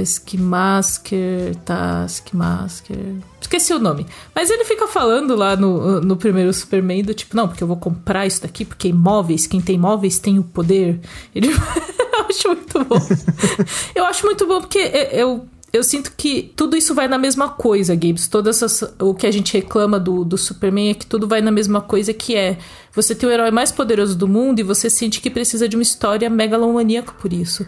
Taskmaster, Taskmaster. Esqueci o nome. Mas ele fica falando lá no, no primeiro Superman do tipo, não, porque eu vou comprar isso daqui, porque imóveis, quem tem imóveis tem o poder. Ele. [LAUGHS] eu acho muito bom. eu acho muito bom porque eu. Eu sinto que tudo isso vai na mesma coisa, Gibbs. Todas essas, o que a gente reclama do, do Superman é que tudo vai na mesma coisa, que é você tem o herói mais poderoso do mundo e você sente que precisa de uma história megalomaníaca por isso.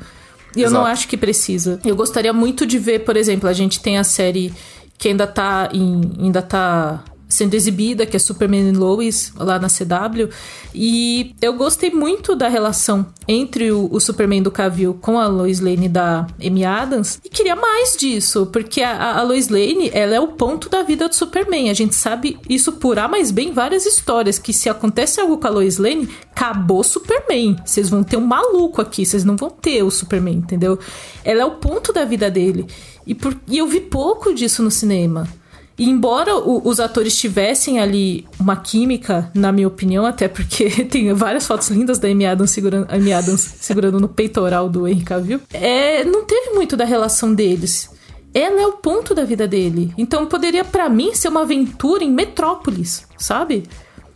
E eu não Exato. acho que precisa. Eu gostaria muito de ver, por exemplo, a gente tem a série que ainda tá em, ainda tá sendo exibida, que é Superman e Lois, lá na CW. E eu gostei muito da relação entre o, o Superman do Cavill com a Lois Lane da Amy Adams. E queria mais disso, porque a, a Lois Lane, ela é o ponto da vida do Superman. A gente sabe isso por A mais bem em várias histórias, que se acontece algo com a Lois Lane, acabou Superman. Vocês vão ter um maluco aqui, vocês não vão ter o Superman, entendeu? Ela é o ponto da vida dele. E, por- e eu vi pouco disso no cinema. E embora o- os atores tivessem ali uma química, na minha opinião, até porque [LAUGHS] tem várias fotos lindas da Amy Adams segurando, Amy Adams segurando no peitoral do Henry Cavill, é, não teve muito da relação deles. Ela é o ponto da vida dele. Então poderia, pra mim, ser uma aventura em Metrópolis, sabe?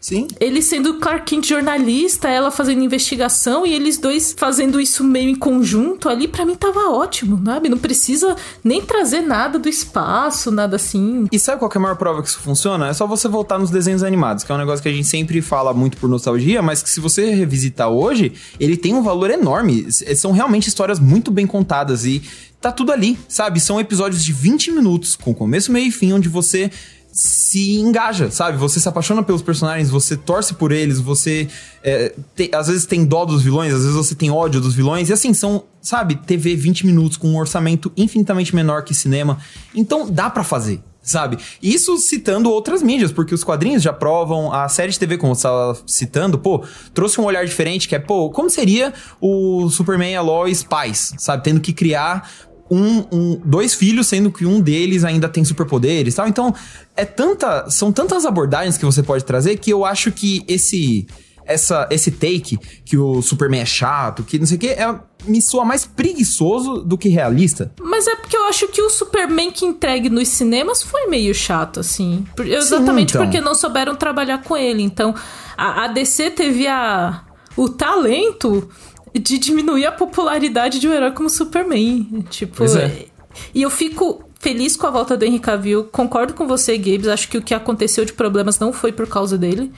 Sim. Ele sendo Clark Kent jornalista, ela fazendo investigação e eles dois fazendo isso meio em conjunto ali, pra mim tava ótimo, sabe? Não precisa nem trazer nada do espaço, nada assim. E sabe qual que é a maior prova que isso funciona? É só você voltar nos desenhos animados, que é um negócio que a gente sempre fala muito por nostalgia, mas que se você revisitar hoje, ele tem um valor enorme. São realmente histórias muito bem contadas e tá tudo ali, sabe? São episódios de 20 minutos, com começo, meio e fim, onde você se engaja, sabe? Você se apaixona pelos personagens, você torce por eles, você é, te- às vezes tem dó dos vilões, às vezes você tem ódio dos vilões, e assim, são, sabe, TV 20 minutos com um orçamento infinitamente menor que cinema. Então dá pra fazer. Sabe? Isso citando outras mídias, porque os quadrinhos já provam, a série de TV, como você estava citando, pô, trouxe um olhar diferente, que é, pô, como seria o Superman e a Lois pais, sabe? Tendo que criar um, um- dois filhos, sendo que um deles ainda tem superpoderes e tal. Então, é tanta, são tantas abordagens que você pode trazer que eu acho que esse essa esse take que o Superman é chato, que não sei o que, é, me soa mais preguiçoso do que realista. Mas é porque eu acho que o Superman que entregue nos cinemas foi meio chato, assim. Exatamente então. porque não souberam trabalhar com ele. Então, a, a DC teve a, o talento de diminuir a popularidade de um herói como Superman. Tipo, é. e eu fico feliz com a volta do Henry Cavill. Concordo com você, Gabes. Acho que o que aconteceu de problemas não foi por causa dele.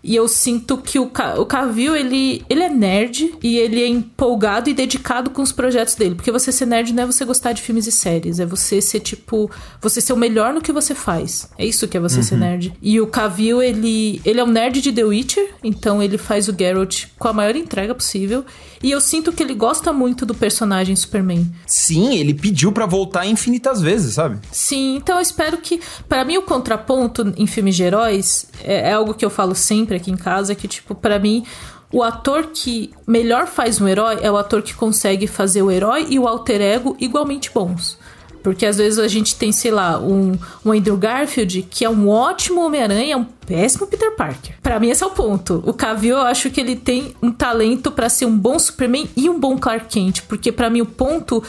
E eu sinto que o, Ca- o Cavill, ele, ele é nerd e ele é empolgado e dedicado com os projetos dele. Porque você ser nerd não é você gostar de filmes e séries. É você ser, tipo... Você ser o melhor no que você faz. É isso que é você ser nerd. E o Cavill, ele, ele é um nerd de The Witcher. Então ele faz o Geralt com a maior entrega possível. E eu sinto que ele gosta muito do personagem Superman. Sim, ele pediu pra voltar infinitas vezes, sabe? Sim, então eu espero que. Pra mim, o contraponto em filmes de heróis é, é algo que eu falo sempre aqui em casa: que, tipo, pra mim, o ator que melhor faz um herói é o ator que consegue fazer o herói e o alter ego igualmente bons. Porque às vezes a gente tem, sei lá, um, um Andrew Garfield que é um ótimo Homem-Aranha, é um péssimo Peter Parker. Pra mim, esse é o ponto. O Cavill, eu acho que ele tem um talento pra ser um bom Superman e um bom Clark Kent. Porque pra mim, o ponto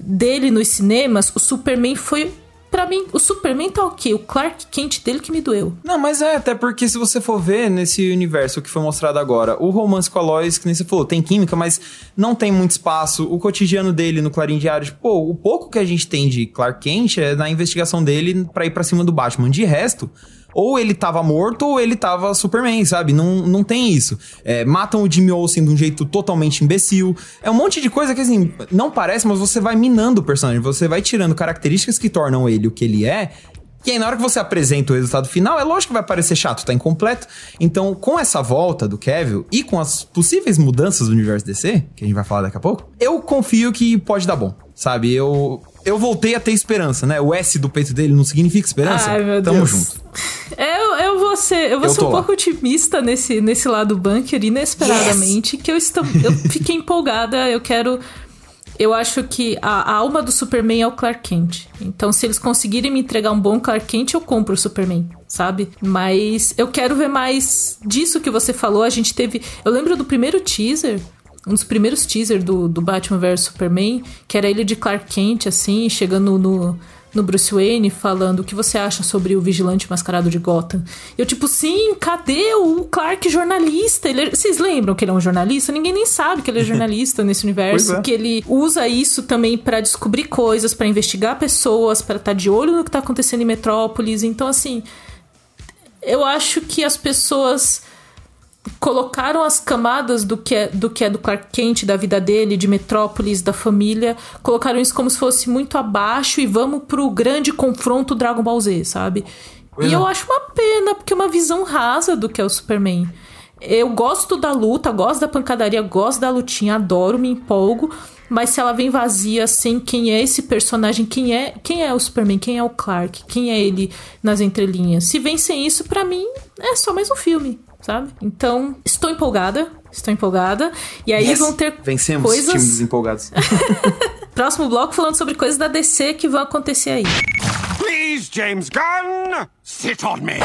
dele nos cinemas, o Superman foi Pra mim, o Superman tá ok. O Clark Kent dele que me doeu. Não, mas é, até porque se você for ver nesse universo que foi mostrado agora, o romance com a Lois, que nem você falou, tem química, mas não tem muito espaço. O cotidiano dele no Clarim Diário, tipo, pô, o pouco que a gente tem de Clark Kent é na investigação dele pra ir pra cima do Batman. De resto, ou ele tava morto ou ele tava Superman, sabe? Não, não tem isso. É, matam o Jimmy Olsen de um jeito totalmente imbecil. É um monte de coisa que, assim, não parece, mas você vai minando o personagem. Você vai tirando características que tornam ele o que ele é e aí, na hora que você apresenta o resultado final, é lógico que vai parecer chato, tá incompleto. Então, com essa volta do Kevin e com as possíveis mudanças do universo DC, que a gente vai falar daqui a pouco, eu confio que pode dar bom, sabe? Eu, eu voltei a ter esperança, né? O S do peito dele não significa esperança. Ai, meu Tamo Deus. junto. Eu, eu vou ser, eu vou Eu ser um lá. pouco otimista nesse, nesse lado bunker, inesperadamente, que eu, estou, eu [LAUGHS] fiquei empolgada, eu quero... Eu acho que a, a alma do Superman é o Clark Kent. Então, se eles conseguirem me entregar um bom Clark Kent, eu compro o Superman, sabe? Mas eu quero ver mais disso que você falou. A gente teve. Eu lembro do primeiro teaser. Um dos primeiros teasers do, do Batman vs Superman, que era ele de Clark Kent, assim, chegando no, no Bruce Wayne, falando o que você acha sobre o vigilante mascarado de Gotham. Eu, tipo, sim, cadê o Clark jornalista? Ele é- Vocês lembram que ele é um jornalista? Ninguém nem sabe que ele é [LAUGHS] jornalista nesse universo. É. Que ele usa isso também pra descobrir coisas, pra investigar pessoas, pra estar de olho no que tá acontecendo em Metrópolis. Então, assim, eu acho que as pessoas colocaram as camadas do que é do que é do Clark Kent, da vida dele, de Metrópolis, da família, colocaram isso como se fosse muito abaixo e vamos pro grande confronto Dragon Ball Z, sabe? Pois e é. eu acho uma pena, porque é uma visão rasa do que é o Superman. Eu gosto da luta, gosto da pancadaria, gosto da lutinha, adoro, me empolgo. Mas se ela vem vazia, sem quem é esse personagem, quem é quem é o Superman, quem é o Clark, quem é ele nas entrelinhas. Se vem sem isso, pra mim, é só mais um filme, sabe? Então, estou empolgada, estou empolgada. E aí Yes! vão ter Vencemos, coisas... times desempolgados. [LAUGHS] Próximo bloco falando sobre coisas da DC que vão acontecer aí. Please, James Gunn, sit on me.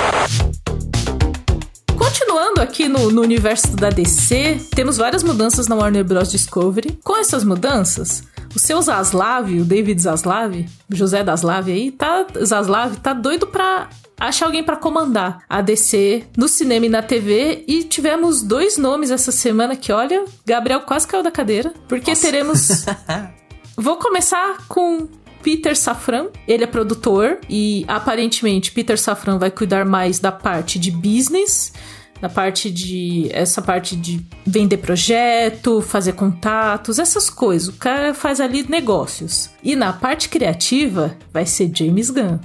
Continuando aqui no, no universo da DC, temos várias mudanças na Warner Bros. Discovery. Com essas mudanças, o seu Zaslav, o David Zaslav, o José Zaslav aí, tá, Zaslav tá doido pra achar alguém pra comandar a DC no cinema e na TV. E tivemos dois nomes essa semana que, olha, Gabriel quase caiu da cadeira, porque teremos [LAUGHS] Vou começar com Peter Safran. Ele é produtor e aparentemente Peter Safran vai cuidar mais da parte de business, da parte de essa parte de vender projeto, fazer contatos, essas coisas. O cara faz ali negócios. E na parte criativa vai ser James Gunn.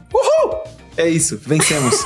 É isso, vencemos.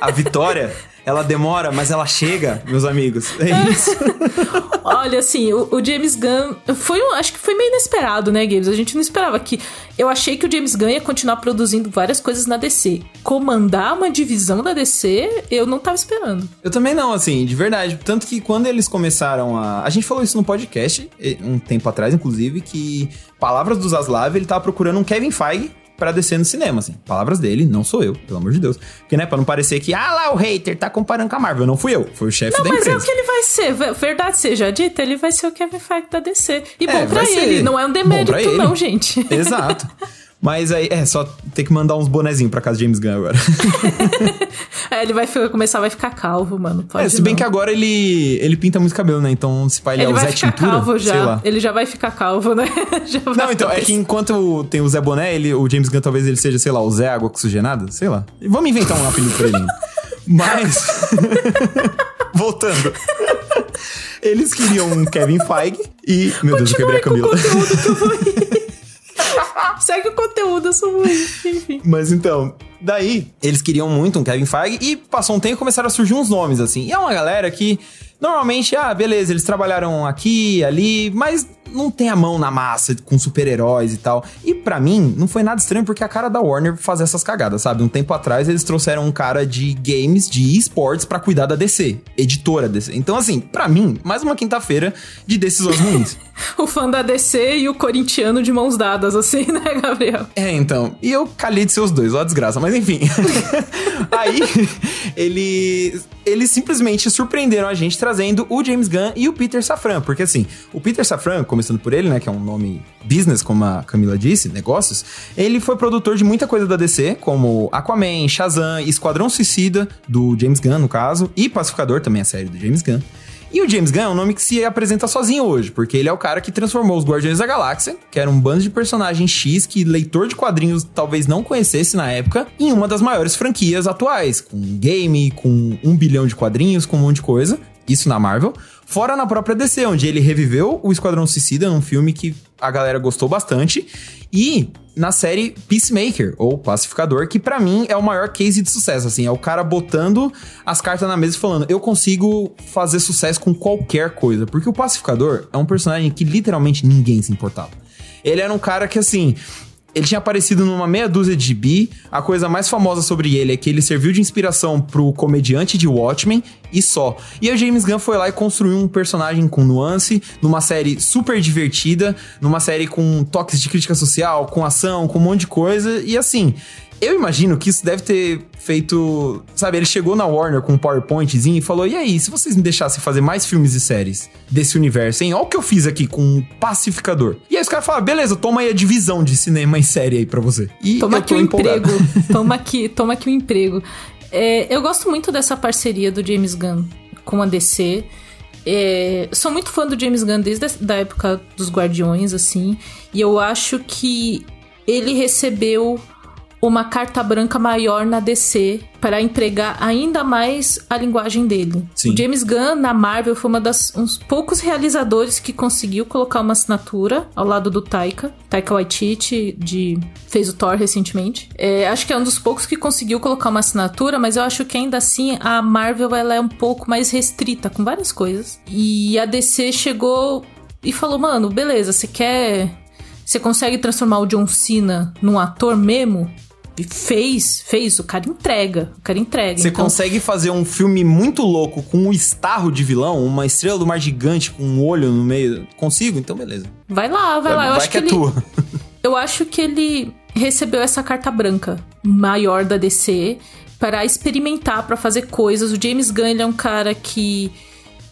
A vitória, ela demora, mas ela chega, meus amigos. É isso. [LAUGHS] Olha, assim, o, o James Gunn foi um, acho que foi meio inesperado, né, Games? A gente não esperava que. Eu achei que o James Gunn ia continuar produzindo várias coisas na DC. Comandar uma divisão da DC, eu não tava esperando. Eu também não, assim, de verdade. Tanto que quando eles começaram a. A gente falou isso no podcast, eh, um tempo atrás, inclusive, que palavras do Zaslav, ele tava procurando um Kevin Feige pra descer no cinema, assim. Palavras dele, não sou eu, pelo amor de Deus. Porque, né, pra não parecer que, ah lá, o hater tá comparando com a Marvel. Não fui eu, foi o chefe Não, da mas é empresa. o que ele vai ser. Ver- Verdade seja dita, ele vai ser o Kevin Feige da DC. E É, bom pra vai ser. ele, não é um demérito, ele. não, gente. Exato. [LAUGHS] Mas aí, é, só ter que mandar uns bonezinhos pra casa de James Gunn agora. [LAUGHS] É, ele vai fi- começar, vai ficar calvo, mano. Pode É, se bem não. que agora ele, ele pinta muito cabelo, né? Então, se pá, ele, Ele é o Zé ficar Tintura, calvo sei já. lá. Ele já vai ficar calvo, né? [LAUGHS] Não, então, é que enquanto tem o Zé Boné, ele, o James Gunn talvez ele seja, sei lá, o Zé Água Oxigenada, sei lá. Vamos inventar um apelido pra ele. [LAUGHS] Mas. Voltando. Eles queriam um Kevin Feige e. Meu Deus, eu quebrei a Continue com o Camila. conteúdo que eu vou rir. [LAUGHS] Segue o conteúdo, sou ruim. Enfim. Mas então, daí, eles queriam muito um Kevin Feige e passou um tempo e começaram a surgir uns nomes, assim. E é uma galera que, normalmente, ah, beleza, eles trabalharam aqui, ali, mas não tem a mão na massa com super-heróis e tal. E pra mim, não foi nada estranho porque a cara da Warner fazer essas cagadas, sabe? Um tempo atrás, eles trouxeram um cara de games, de esportes pra cuidar da DC, editora DC. Então, assim, pra mim, mais uma quinta-feira de decisões ruins. [LAUGHS] O fã da DC e o corintiano de mãos dadas, assim, né, Gabriel? É, então. E eu calhei de ser os dois, ó desgraça. Mas enfim. [LAUGHS] Aí, eles eles simplesmente surpreenderam a gente trazendo o James Gunn e o Peter Safran, porque assim, o Peter Safran, começando por ele, né, que é um nome business, como a Camila disse, negócios, ele foi produtor de muita coisa da DC, como Aquaman, Shazam, Esquadrão Suicida, do James Gunn, no caso, e Pacificador, também a série do James Gunn. E o James Gunn é um nome que se apresenta sozinho hoje, porque ele é o cara que transformou os Guardiões da Galáxia, que era um bando de personagens X que leitor de quadrinhos talvez não conhecesse na época, em uma das maiores franquias atuais, com game, com um bilhão de quadrinhos, com um monte de coisa. Isso na Marvel. Fora na própria DC, onde ele reviveu o Esquadrão Suicida num filme que a galera gostou bastante. E na série Peacemaker, ou Pacificador, que para mim é o maior case de sucesso, assim, é o cara botando as cartas na mesa e falando, eu consigo fazer sucesso com qualquer coisa, porque o Pacificador é um personagem que literalmente ninguém se importava. Ele era um cara que, assim, ele tinha aparecido numa meia dúzia de bi. A coisa mais famosa sobre ele é que ele serviu de inspiração pro comediante de Watchmen e só. E o James Gunn foi lá e construiu um personagem com nuance, numa série super divertida, numa série com toques de crítica social, com ação, com um monte de coisa. E assim, eu imagino que isso deve ter feito. Sabe, ele chegou na Warner com um PowerPointzinho e falou: E aí, se vocês me deixassem fazer mais filmes e séries desse universo, hein? Olha o que eu fiz aqui com um pacificador. E aí os caras falaram: beleza, toma aí a divisão de cinema e série aí pra você. E toma aqui o empolgado. emprego. [LAUGHS] toma aqui, toma aqui o emprego. É, eu gosto muito dessa parceria do James Gunn com a DC. É, sou muito fã do James Gunn desde a da época dos Guardiões, assim. E eu acho que ele recebeu uma carta branca maior na DC para empregar ainda mais a linguagem dele. Sim. O James Gunn na Marvel foi uma das uns poucos realizadores que conseguiu colocar uma assinatura ao lado do Taika, Taika Waititi de fez o Thor recentemente. É, acho que é um dos poucos que conseguiu colocar uma assinatura, mas eu acho que ainda assim a Marvel ela é um pouco mais restrita com várias coisas. E a DC chegou e falou: "Mano, beleza, você quer você consegue transformar o John Cena num ator mesmo? Fez, fez, o cara entrega, o cara entrega. Você então, consegue fazer um filme muito louco com um estarro de vilão, uma estrela do mar gigante com um olho no meio? Consigo? Então beleza. Vai lá, vai lá. Eu Vai acho que que, é ele, tua. [LAUGHS] eu acho que ele recebeu essa carta branca maior da DC para experimentar, para fazer coisas. O James Gunn ele é um cara que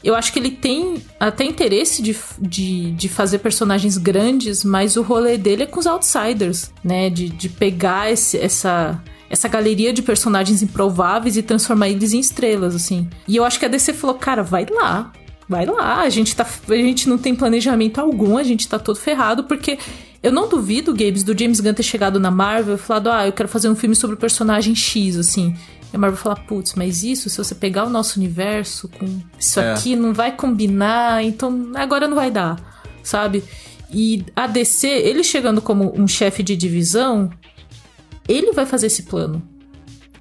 eu acho que ele tem até interesse de, de, de fazer personagens grandes, mas o rolê dele é com os outsiders, né? De, de pegar esse, essa, essa galeria de personagens improváveis e transformar eles em estrelas, assim. E eu acho que a DC falou, cara, vai lá. Vai lá, a gente, tá, a gente não tem planejamento algum, a gente tá todo ferrado, porque eu não duvido, Gabes, do James Gunn ter chegado na Marvel e falado, ah, eu quero fazer um filme sobre o personagem X, assim. E a Marvel fala, putz, mas isso, se você pegar o nosso universo com isso É. aqui, não vai combinar, então agora não vai dar, sabe? E a DC, ele chegando como um chefe de divisão, ele vai fazer esse plano.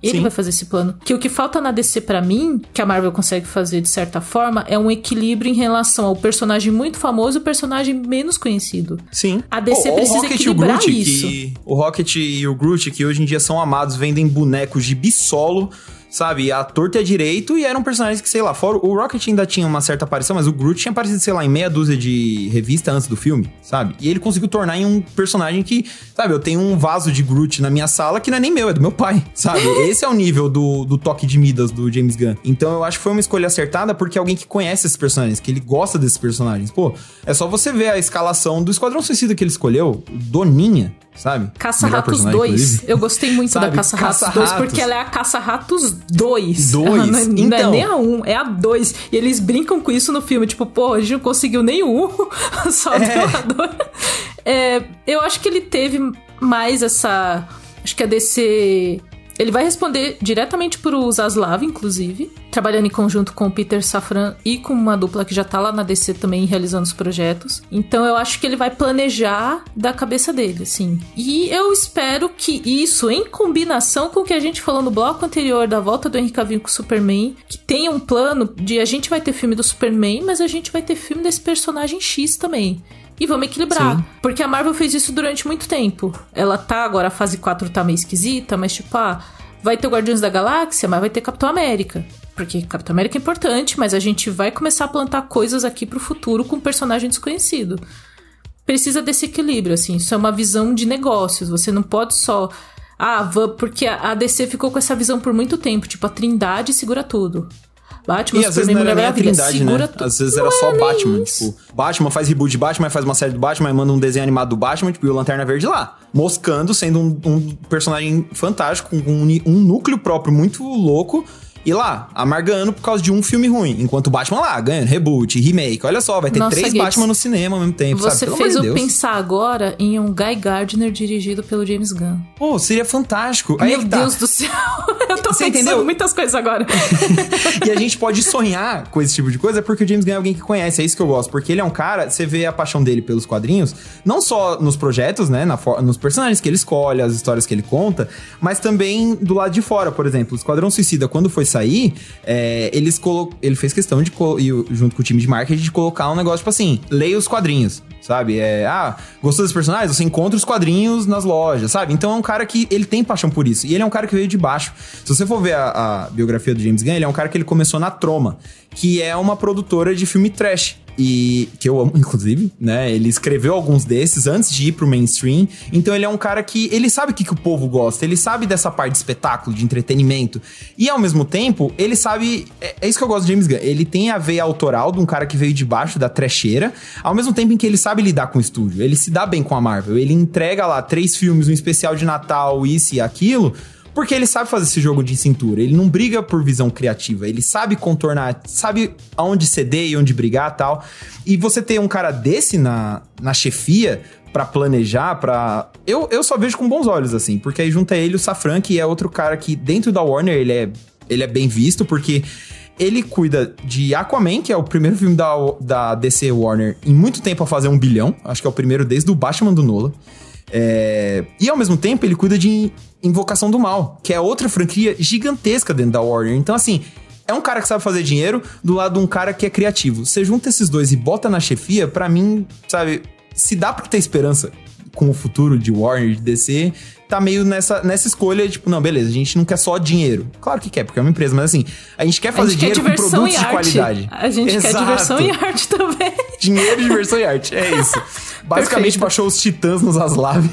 Ele Sim. vai fazer esse plano. Que o que falta na DC pra mim, que a Marvel consegue fazer de certa forma, é um equilíbrio em relação ao personagem muito famoso e o personagem menos conhecido. Sim. A DC precisa o Rocket e o equilibrar Groot, isso. Que, o Rocket e o Groot, que hoje em dia são amados, vendem bonecos de bissolo, sabe? A torta e a direito, e eram personagens que, sei lá, fora. O Rocket ainda tinha uma certa aparição, mas o Groot tinha aparecido, sei lá, em meia dúzia de revista antes do filme, sabe? E ele conseguiu tornar em um personagem que, sabe, eu tenho um vaso de Groot na minha sala que não é nem meu, é do meu pai, sabe? [LAUGHS] Esse é o nível do, do toque de Midas do James Gunn. Então eu acho que foi uma escolha acertada porque é alguém que conhece esses personagens, que ele gosta desses personagens. Pô, é só você ver a escalação do Esquadrão Suicida que ele escolheu, Doninha, sabe? Caça-Ratos Melhor 2. personagem, inclusive. Eu gostei muito da Sabe? Caça-Ratos 2, Caça-Ratos. porque ela é a Caça-Ratos 2. Dois? Ela Não, é- não é Então. nem a 1, é a 2. E eles brincam com isso no filme. Tipo, pô, a gente não conseguiu nem o 1, [LAUGHS] só É. deu a 2. É, eu acho que ele teve mais essa. Acho que a DC. Ele vai responder diretamente pro Zaslav, inclusive, trabalhando em conjunto com o Peter Safran e com uma dupla que já tá lá na DC também realizando os projetos. Então eu acho que ele vai planejar da cabeça dele, assim. E eu espero que isso, em combinação com o que a gente falou no bloco anterior da volta do Henry Cavill com o Superman, que tenha um plano de a gente vai ter filme do Superman, mas a gente vai ter filme desse personagem X também. E vamos equilibrar. Sim. Porque a Marvel fez isso durante muito tempo. Ela tá, agora a fase 4 tá meio esquisita, mas tipo, ah, vai ter o Guardiões da Galáxia, mas vai ter Capitão América. Porque Capitão América é importante, mas a gente vai começar a plantar coisas aqui pro futuro com um personagem desconhecido. Precisa desse equilíbrio, assim. Isso é uma visão de negócios. Você não pode só. Ah, porque a a DC ficou com essa visão por muito tempo. Tipo, a Trindade segura tudo. Batman, E às vezes não era nem a trindade, né? tudo. Às vezes Não era só Batman. Tipo, Batman faz reboot de Batman, faz uma série do Batman, manda um desenho animado do Batman, tipo, e o Lanterna Verde lá. Moscando, sendo um, um personagem fantástico, com um, um núcleo próprio muito louco. E lá, amargando por causa de um filme ruim. Enquanto o Batman lá, ganhando reboot, remake. Olha só, vai ter Nossa, três Gates, Batman no cinema ao mesmo tempo, sabe? Você Pelo fez eu de Deus. pensar agora em um Guy Gardner dirigido pelo James Gunn. Pô, seria fantástico. Aí é Meu tá. Deus do céu. [LAUGHS] Eu tô Você pensando entendeu? muitas coisas agora. [LAUGHS] e a gente pode sonhar com esse tipo de coisa porque o James Gunn é alguém que conhece, é isso que eu gosto. Porque ele é um cara, você vê a paixão dele pelos quadrinhos, não só nos projetos, né, na nos personagens que ele escolhe, as histórias que ele conta, mas também do lado de fora, por exemplo. O Esquadrão Suicida, quando foi sair, é, eles colo... ele fez questão de, co- junto com o time de marketing, de colocar um negócio tipo assim, leia os quadrinhos. Sabe? É, ah, gostou dos personagens? Você encontra os quadrinhos nas lojas, sabe? Então é um cara que ele tem paixão por isso. E ele é um cara que veio de baixo. Se você for ver a, a biografia do James Gunn, ele é um cara que ele começou na Troma, que é uma produtora de filme trash. E que eu amo, [LAUGHS] inclusive, né? Ele escreveu alguns desses antes de ir pro mainstream. Então ele é um cara que ele sabe o que, que o povo gosta, ele sabe dessa parte de espetáculo, de entretenimento. E ao mesmo tempo, ele sabe. É, é isso que eu gosto de James Gunn. Ele tem a veia autoral de um cara que veio de baixo da trecheira, ao mesmo tempo em que ele sabe lidar com o estúdio. Ele se dá bem com a Marvel. Ele entrega lá três filmes, um especial de Natal, isso e aquilo. Porque ele sabe fazer esse jogo de cintura. Ele não briga por visão criativa. Ele sabe contornar, sabe aonde ceder e onde brigar tal. E você ter um cara desse na, na chefia pra planejar, pra. Eu, eu só vejo com bons olhos, assim. Porque aí junta ele o Safran, que é outro cara que dentro da Warner ele é, ele é bem visto, porque. Ele cuida de Aquaman, que é o primeiro filme da, da DC Warner em muito tempo a fazer um bilhão. Acho que é o primeiro desde o Batman do Nolan. É, E ao mesmo tempo ele cuida de Invocação do Mal, que é outra franquia gigantesca dentro da Warner. Então, assim, é um cara que sabe fazer dinheiro do lado de um cara que é criativo. Você junta esses dois e bota na chefia, pra mim, sabe, se dá pra ter esperança com o futuro de Warner, de DC, tá meio nessa, nessa escolha, tipo, não, beleza, a gente não quer só dinheiro. Claro que quer, porque é uma empresa, mas assim, a gente quer fazer gente quer dinheiro com diversão produtos e de qualidade. A gente quer Exato. diversão e arte também. [LAUGHS] Dinheiro, diversão e arte. É isso. [LAUGHS] Basicamente Perfeito. baixou os titãs nos Aslav.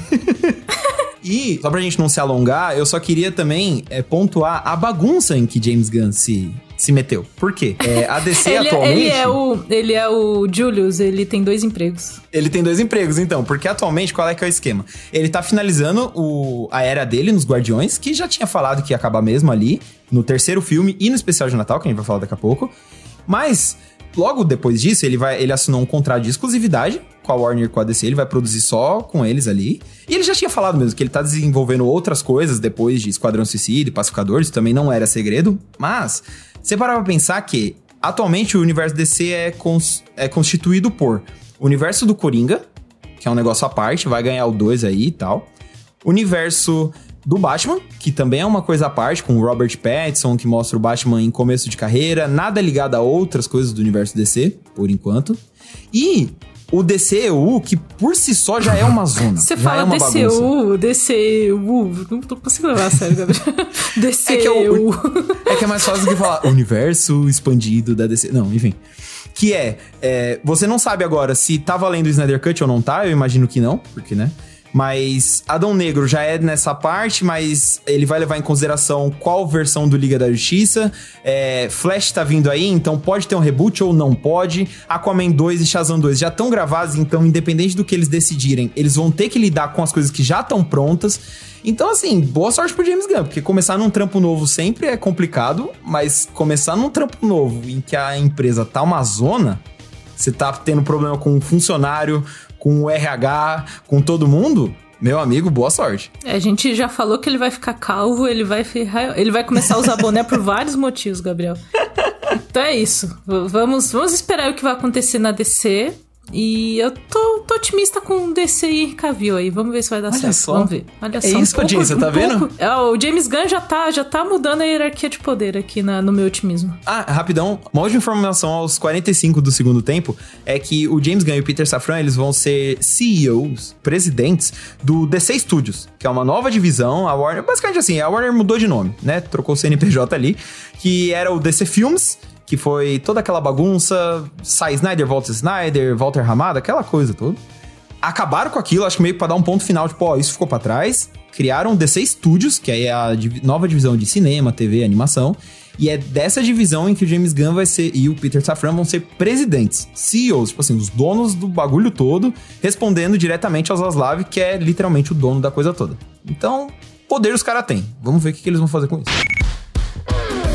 [LAUGHS] e, só pra gente não se alongar, eu só queria também é, pontuar a bagunça em que James Gunn se, se meteu. Por quê? É, a DC [LAUGHS] Ele, atualmente. ele é o, ele é o Julius, ele tem dois empregos. Ele tem dois empregos, então, porque atualmente qual é que é o esquema? Ele tá finalizando o, a era dele nos Guardiões, que já tinha falado que ia acabar mesmo ali, no terceiro filme e no especial de Natal, que a gente vai falar daqui a pouco. Mas, logo depois disso, ele, vai, ele assinou um contrato de exclusividade com a Warner e com a DC, ele vai produzir só com eles ali. E ele já tinha falado mesmo que ele tá desenvolvendo outras coisas depois de Esquadrão Suicida e Pacificador, isso também não era segredo. Mas, você parava pra pensar que, atualmente, o universo DC é, cons- é constituído por o universo do Coringa, que é um negócio à parte, vai ganhar o 2 aí e tal. Universo do Batman, que também é uma coisa à parte, com o Robert Pattinson, que mostra o Batman em começo de carreira, nada ligado a outras coisas do universo DC, por enquanto. E o DCEU, que por si só já é uma zona. Você fala é uma. DCU, DCU, não tô conseguindo levar a sério, Gabriel. DCU. [LAUGHS] É que, é o- é que é mais fácil do que falar universo expandido da DC. Não, enfim. Que é, é, você não sabe agora se tá valendo o Snyder Cut ou não tá, eu imagino que não, porque, né? Mas Adão Negro já é nessa parte, mas ele vai levar em consideração qual versão do Liga da Justiça. É, Flash tá vindo aí, então pode ter um reboot ou não pode. Aquaman 2 e Shazam 2 já estão gravados, então independente do que eles decidirem, eles vão ter que lidar com as coisas que já estão prontas. Então, assim, boa sorte pro James Gunn, porque começar num trampo novo sempre é complicado, mas começar num trampo novo em que a empresa tá uma zona, você tá tendo problema com o funcionário, com o RH, com todo mundo, meu amigo, boa sorte. É, A gente já falou que ele vai ficar calvo, ele vai ferrar, ele vai começar a usar boné por vários motivos, Gabriel. Então é isso. Vamos, vamos esperar o que vai acontecer na DC. E eu tô, tô otimista com DC e Cavill aí. Vamos ver se vai dar Olha certo. só. Vamos ver. Olha É só. isso, audiência, tá vendo? É, o James Gunn já tá, já tá mudando a hierarquia de poder aqui na- no meu otimismo. Ah, rapidão, uma última informação aos 45 do segundo tempo é que o James Gunn e o Peter Safran, eles vão ser CEOs, presidentes do DC Studios, que é uma nova divisão, a Warner, basicamente assim, a Warner mudou de nome, né? Trocou o CNPJ ali, que era o DC Films, que foi toda aquela bagunça, sai Snyder, volta Snyder, Walter Ramada, aquela coisa toda. Acabaram com aquilo, acho que meio pra dar um ponto final, tipo, ó, isso ficou pra trás. Criaram DC Studios, que é a nova divisão de cinema, TV, animação. E é dessa divisão em que o James Gunn vai ser e o Peter Safran vão ser presidentes, CEOs, tipo assim, os donos do bagulho todo, respondendo diretamente ao Zaslav, que é literalmente o dono da coisa toda. Então, poder os caras têm. Vamos ver o que, que eles vão fazer com isso.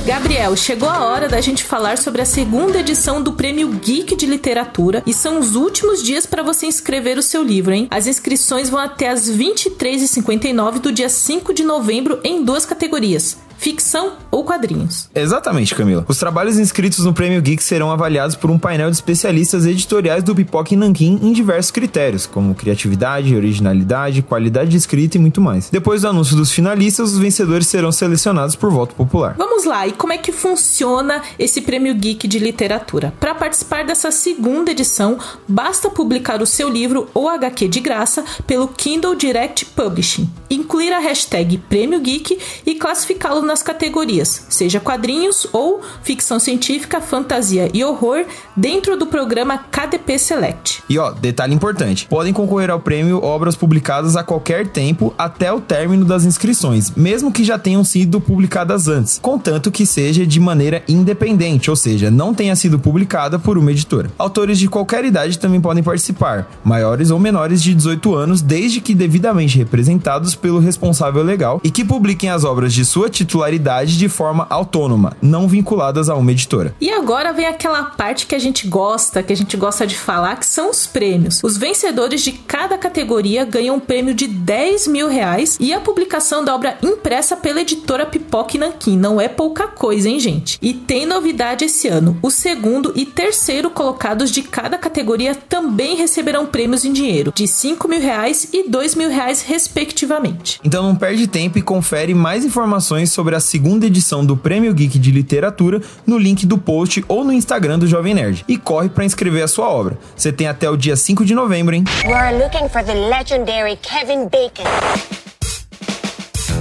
Gabriel, chegou a hora da gente falar sobre a segunda edição do Prêmio Geek de Literatura e são os últimos dias para você inscrever o seu livro, hein? As inscrições vão até as 23h59 do dia 5 de novembro em duas categorias: ficção ou quadrinhos. Exatamente, Camila. Os trabalhos inscritos no Prêmio Geek serão avaliados por um painel de especialistas editoriais do Pipoca e Nanquim em diversos critérios, como criatividade, originalidade, qualidade de escrita e muito mais. Depois do anúncio dos finalistas, os vencedores serão selecionados por voto popular. Vamos lá, e como é que funciona esse Prêmio Geek de Literatura? Para participar dessa segunda edição, basta publicar o seu livro ou HQ de graça pelo Kindle Direct Publishing, incluir a hashtag Prêmio Geek e classificá-lo nas categorias, seja quadrinhos ou ficção científica, fantasia e horror, dentro do programa KDP Select. E ó, detalhe importante: podem concorrer ao prêmio obras publicadas a qualquer tempo até o término das inscrições, mesmo que já tenham sido publicadas antes, contanto que seja de maneira independente, ou seja, não tenha sido publicada por uma editora. Autores de qualquer idade também podem participar, maiores ou menores de 18 anos, desde que devidamente representados pelo responsável legal e que publiquem as obras de sua titularidade de forma autônoma, não vinculadas a uma editora. E agora vem aquela parte que a gente gosta, que a gente gosta de falar, que são os prêmios. Os vencedores de cada categoria ganham um prêmio de 10 mil reais e a publicação da obra impressa pela editora Pipoca e Nanquim. Não é pouca coisa, hein, gente? E tem novidade esse ano. O segundo e terceiro colocados de cada categoria também receberão prêmios em dinheiro, de 5 mil reais e 2 mil reais, respectivamente. Então não perde tempo e confere mais informações sobre a segunda edição do Prêmio Geek de Literatura no link do post ou no Instagram do Jovem Nerd. E corre para inscrever a sua obra. Você tem até o dia 5 de novembro, hein? We're looking for the legendary Kevin Bacon.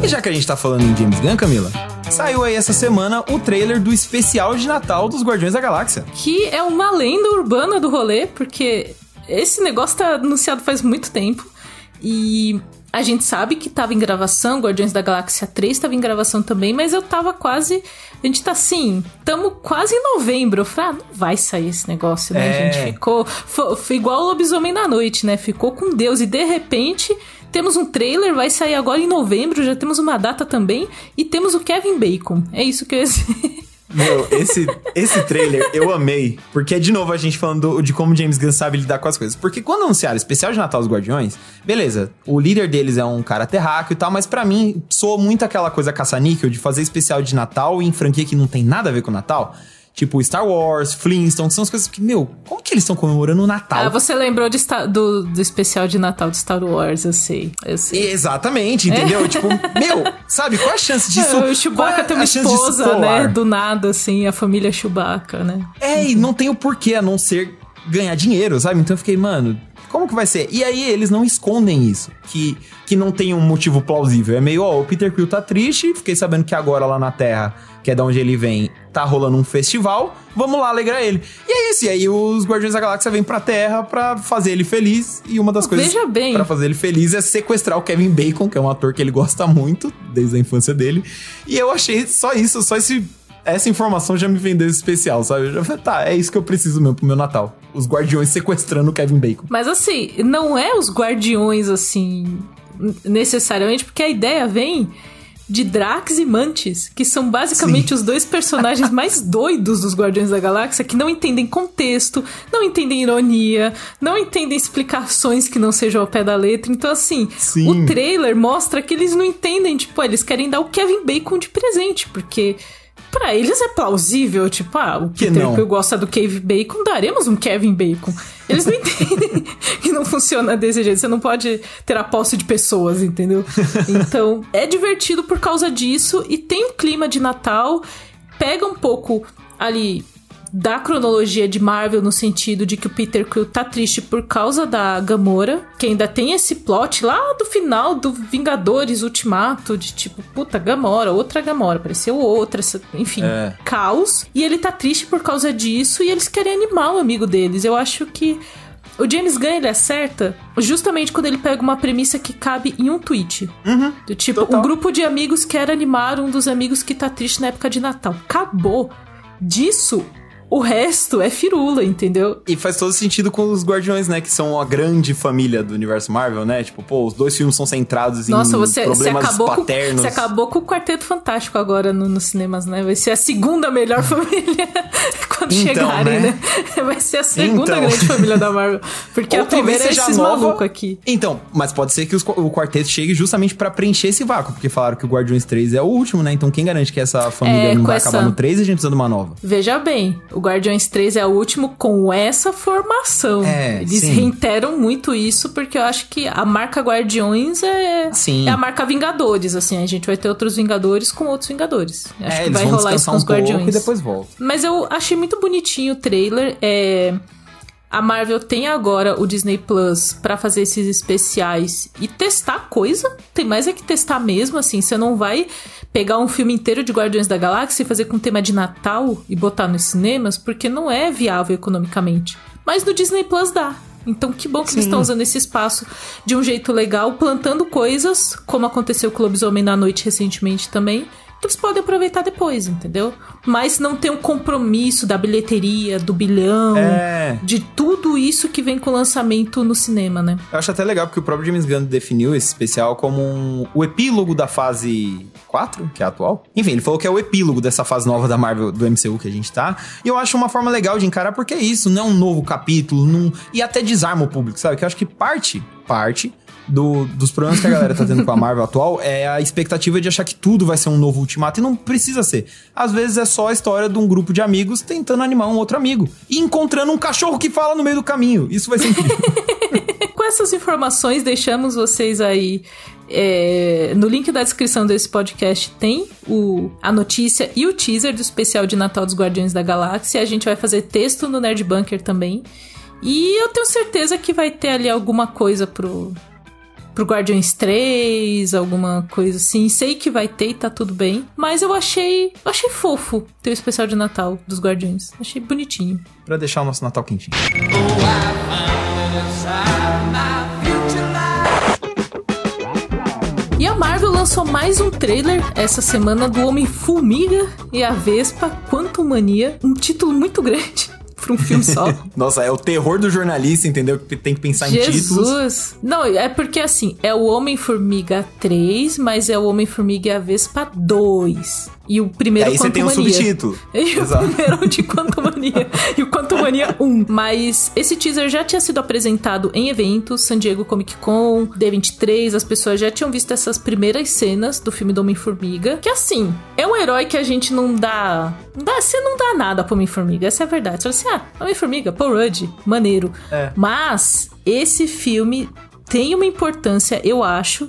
E já que a gente tá falando em James Gunn, Camila, saiu aí essa semana o trailer do especial de Natal dos Guardiões da Galáxia. Que é uma lenda urbana do rolê, porque esse negócio tá anunciado faz muito tempo. E a gente sabe que tava em gravação, Guardiões da Galáxia 3 tava em gravação também, mas eu tava quase. A gente tá assim, tamo quase em novembro. Eu falei, ah, não vai sair esse negócio, né? É. A gente ficou. Foi, foi igual o lobisomem da noite, né? Ficou com Deus e de repente. Temos um trailer, vai sair agora em novembro, já temos uma data também, e temos o Kevin Bacon. É isso que eu ia dizer. [LAUGHS] Meu, esse, esse trailer eu amei, porque é de novo a gente falando do- de como James Gunn sabe lidar com as coisas. Porque quando anunciaram o especial de Natal dos Guardiões, beleza, o líder deles é um cara terráqueo e tal, mas pra mim soa muito aquela coisa caça-níquel de fazer especial de Natal em franquia que não tem nada a ver com Natal. Tipo Star Wars, Flintstones, são as coisas que, meu, como que eles estão comemorando o Natal? Ah, você lembrou de do, do especial de Natal de Star Wars, eu sei. Eu sei. Exatamente, entendeu? Tipo, meu, sabe, qual a chance [LAUGHS] disso? É, o Chewbacca é tem uma esposa, né? Do nada, assim, a família Chewbacca, né? É, e não tem o porquê a não ser ganhar dinheiro, sabe? Então eu fiquei, mano, como que vai ser? E aí eles não escondem isso, que, que não tem um motivo plausível. É meio, ó, o Peter Quill tá triste, fiquei sabendo que agora lá na Terra, que é da onde ele vem, tá rolando um festival, vamos lá alegrar ele. E é isso, e aí os Guardiões da Galáxia vêm pra Terra pra fazer ele feliz, e uma das coisas pra fazer ele feliz é sequestrar o Kevin Bacon, que é um ator que ele gosta muito, desde a infância dele. E eu achei só isso, só esse essa informação já me vendeu especial, sabe? Eu já falei, tá, é isso que eu preciso mesmo pro meu Natal. Os guardiões sequestrando o Kevin Bacon. Mas assim, não é os guardiões, assim, necessariamente, porque a ideia vem de Drax e Mantis, que são basicamente os dois personagens mais [LAUGHS] doidos dos Guardiões da Galáxia, que não entendem contexto, não entendem ironia, não entendem explicações que não sejam ao pé da letra. Então, assim, Sim. o trailer mostra que eles não entendem, tipo, eles querem dar o Kevin Bacon de presente, porque. Pra eles é plausível, tipo, ah, o Que Peter não. Quill gosta do Kevin Bacon, daremos um Kevin Bacon. Eles não entendem [LAUGHS] que não funciona desse jeito. Você não pode ter a posse de pessoas, entendeu? Então, é divertido por causa disso e tem um clima de Natal. Pega um pouco ali da cronologia de Marvel no sentido de que o Peter Quill tá triste por causa da Gamora, que ainda tem esse plot lá do final do Vingadores Ultimato de tipo, puta, Gamora, outra Gamora, apareceu outra, enfim, É. caos. E ele tá triste por causa disso e eles querem animar o amigo deles. Eu acho que O James Gunn, ele acerta justamente quando ele pega uma premissa que cabe em um tweet. Do tipo, total. um grupo de amigos quer animar um dos amigos que tá triste na época de Natal. Acabou. Disso, o resto é firula, entendeu? E faz todo sentido com os Guardiões, né? Que são a grande família do universo Marvel, né? Tipo, pô, os dois filmes são centrados Nossa, em você, você, problemas com, paternos. você acabou com o Quarteto Fantástico agora no- nos cinemas, né? Vai ser a segunda melhor [LAUGHS] família [LAUGHS] quando Então, chegarem, né? né? Vai ser a segunda Então. grande família da Marvel. Porque [LAUGHS] Ou a primeira é esses nova. malucos aqui. Então, mas pode ser que os- o quarteto chegue justamente pra preencher esse vácuo, porque falaram que o Guardiões 3 é o último, né? Então quem garante que essa família É, não com vai essa- acabar no 3 e a gente precisa de uma nova? Veja bem, o Guardiões 3 é o último com essa formação. É, Eles sim. reiteram muito isso, porque eu acho que a marca Guardiões é, Sim. é a marca Vingadores, assim. A gente vai ter outros Vingadores com outros Vingadores. Acho é, que vai rolar isso com os um pouco Guardiões. e depois volta. Mas eu achei muito bonitinho o trailer. É... A Marvel tem agora o Disney Plus pra fazer esses especiais e testar coisa. Tem mais é que testar mesmo, assim. Você não vai pegar um filme inteiro de Guardiões da Galáxia e fazer com tema de Natal e botar nos cinemas, porque não é viável economicamente. Mas no Disney Plus dá. Então, que bom que eles Sim. estão usando esse espaço de um jeito legal, plantando coisas, como aconteceu com o Lobisomem na Noite recentemente também, que eles podem aproveitar depois, entendeu? Mas não tem um compromisso da bilheteria, do bilhão, É. de tudo isso que vem com o lançamento no cinema, né? Eu acho até legal porque o próprio James Gunn definiu esse especial como um- o epílogo da fase 4, que é a atual. Enfim, ele falou que é o epílogo dessa fase nova da Marvel, do MCU que a gente tá. E eu acho uma forma legal de encarar porque é isso, não é um novo capítulo, não... e até desarma o público, sabe? Que eu acho que parte, parte do- dos problemas que a galera tá tendo com a Marvel atual é a expectativa de achar que tudo vai ser um novo ultimato e não precisa ser. Às vezes é só a história de um grupo de amigos tentando animar um outro amigo e encontrando um cachorro que fala no meio do caminho. Isso vai ser incrível. [LAUGHS] Com essas informações, deixamos vocês aí. é, no link da descrição desse podcast tem o, a notícia e o teaser do especial de Natal dos Guardiões da Galáxia. A gente vai fazer texto no Nerd Bunker também. E eu tenho certeza que vai ter ali alguma coisa pro, pro Guardiões 3, alguma coisa assim. Sei que vai ter e tá tudo bem. Mas eu achei. Achei fofo ter o especial de Natal dos Guardiões. Achei bonitinho. Pra deixar o nosso Natal quentinho. E a Marvel lançou mais um trailer essa semana do Homem-Formiga e a Vespa Quantum Mania. Um título muito [LAUGHS] grande pra um filme só. [LAUGHS] Nossa, é o terror do jornalista, entendeu? Que tem que pensar em títulos. Jesus! Não, é porque assim, é o Homem-Formiga 3, mas é o Homem-Formiga e a Vespa 2. E o E primeiro aí você tem um subtítulo. [LAUGHS] E o Exato. primeiro de Quantum Mania. e o Quantum Mania 1. Mas esse teaser já tinha sido apresentado em eventos, San Diego Comic Con, D23, as pessoas já tinham visto essas primeiras cenas do filme do Homem-Formiga. Que assim, é um herói que a gente não dá. não dá você não dá nada pro Homem-Formiga, essa é a verdade. Você fala assim, ah, Homem-Formiga, Paul Rudd, maneiro. É. Mas esse filme tem uma importância, eu acho,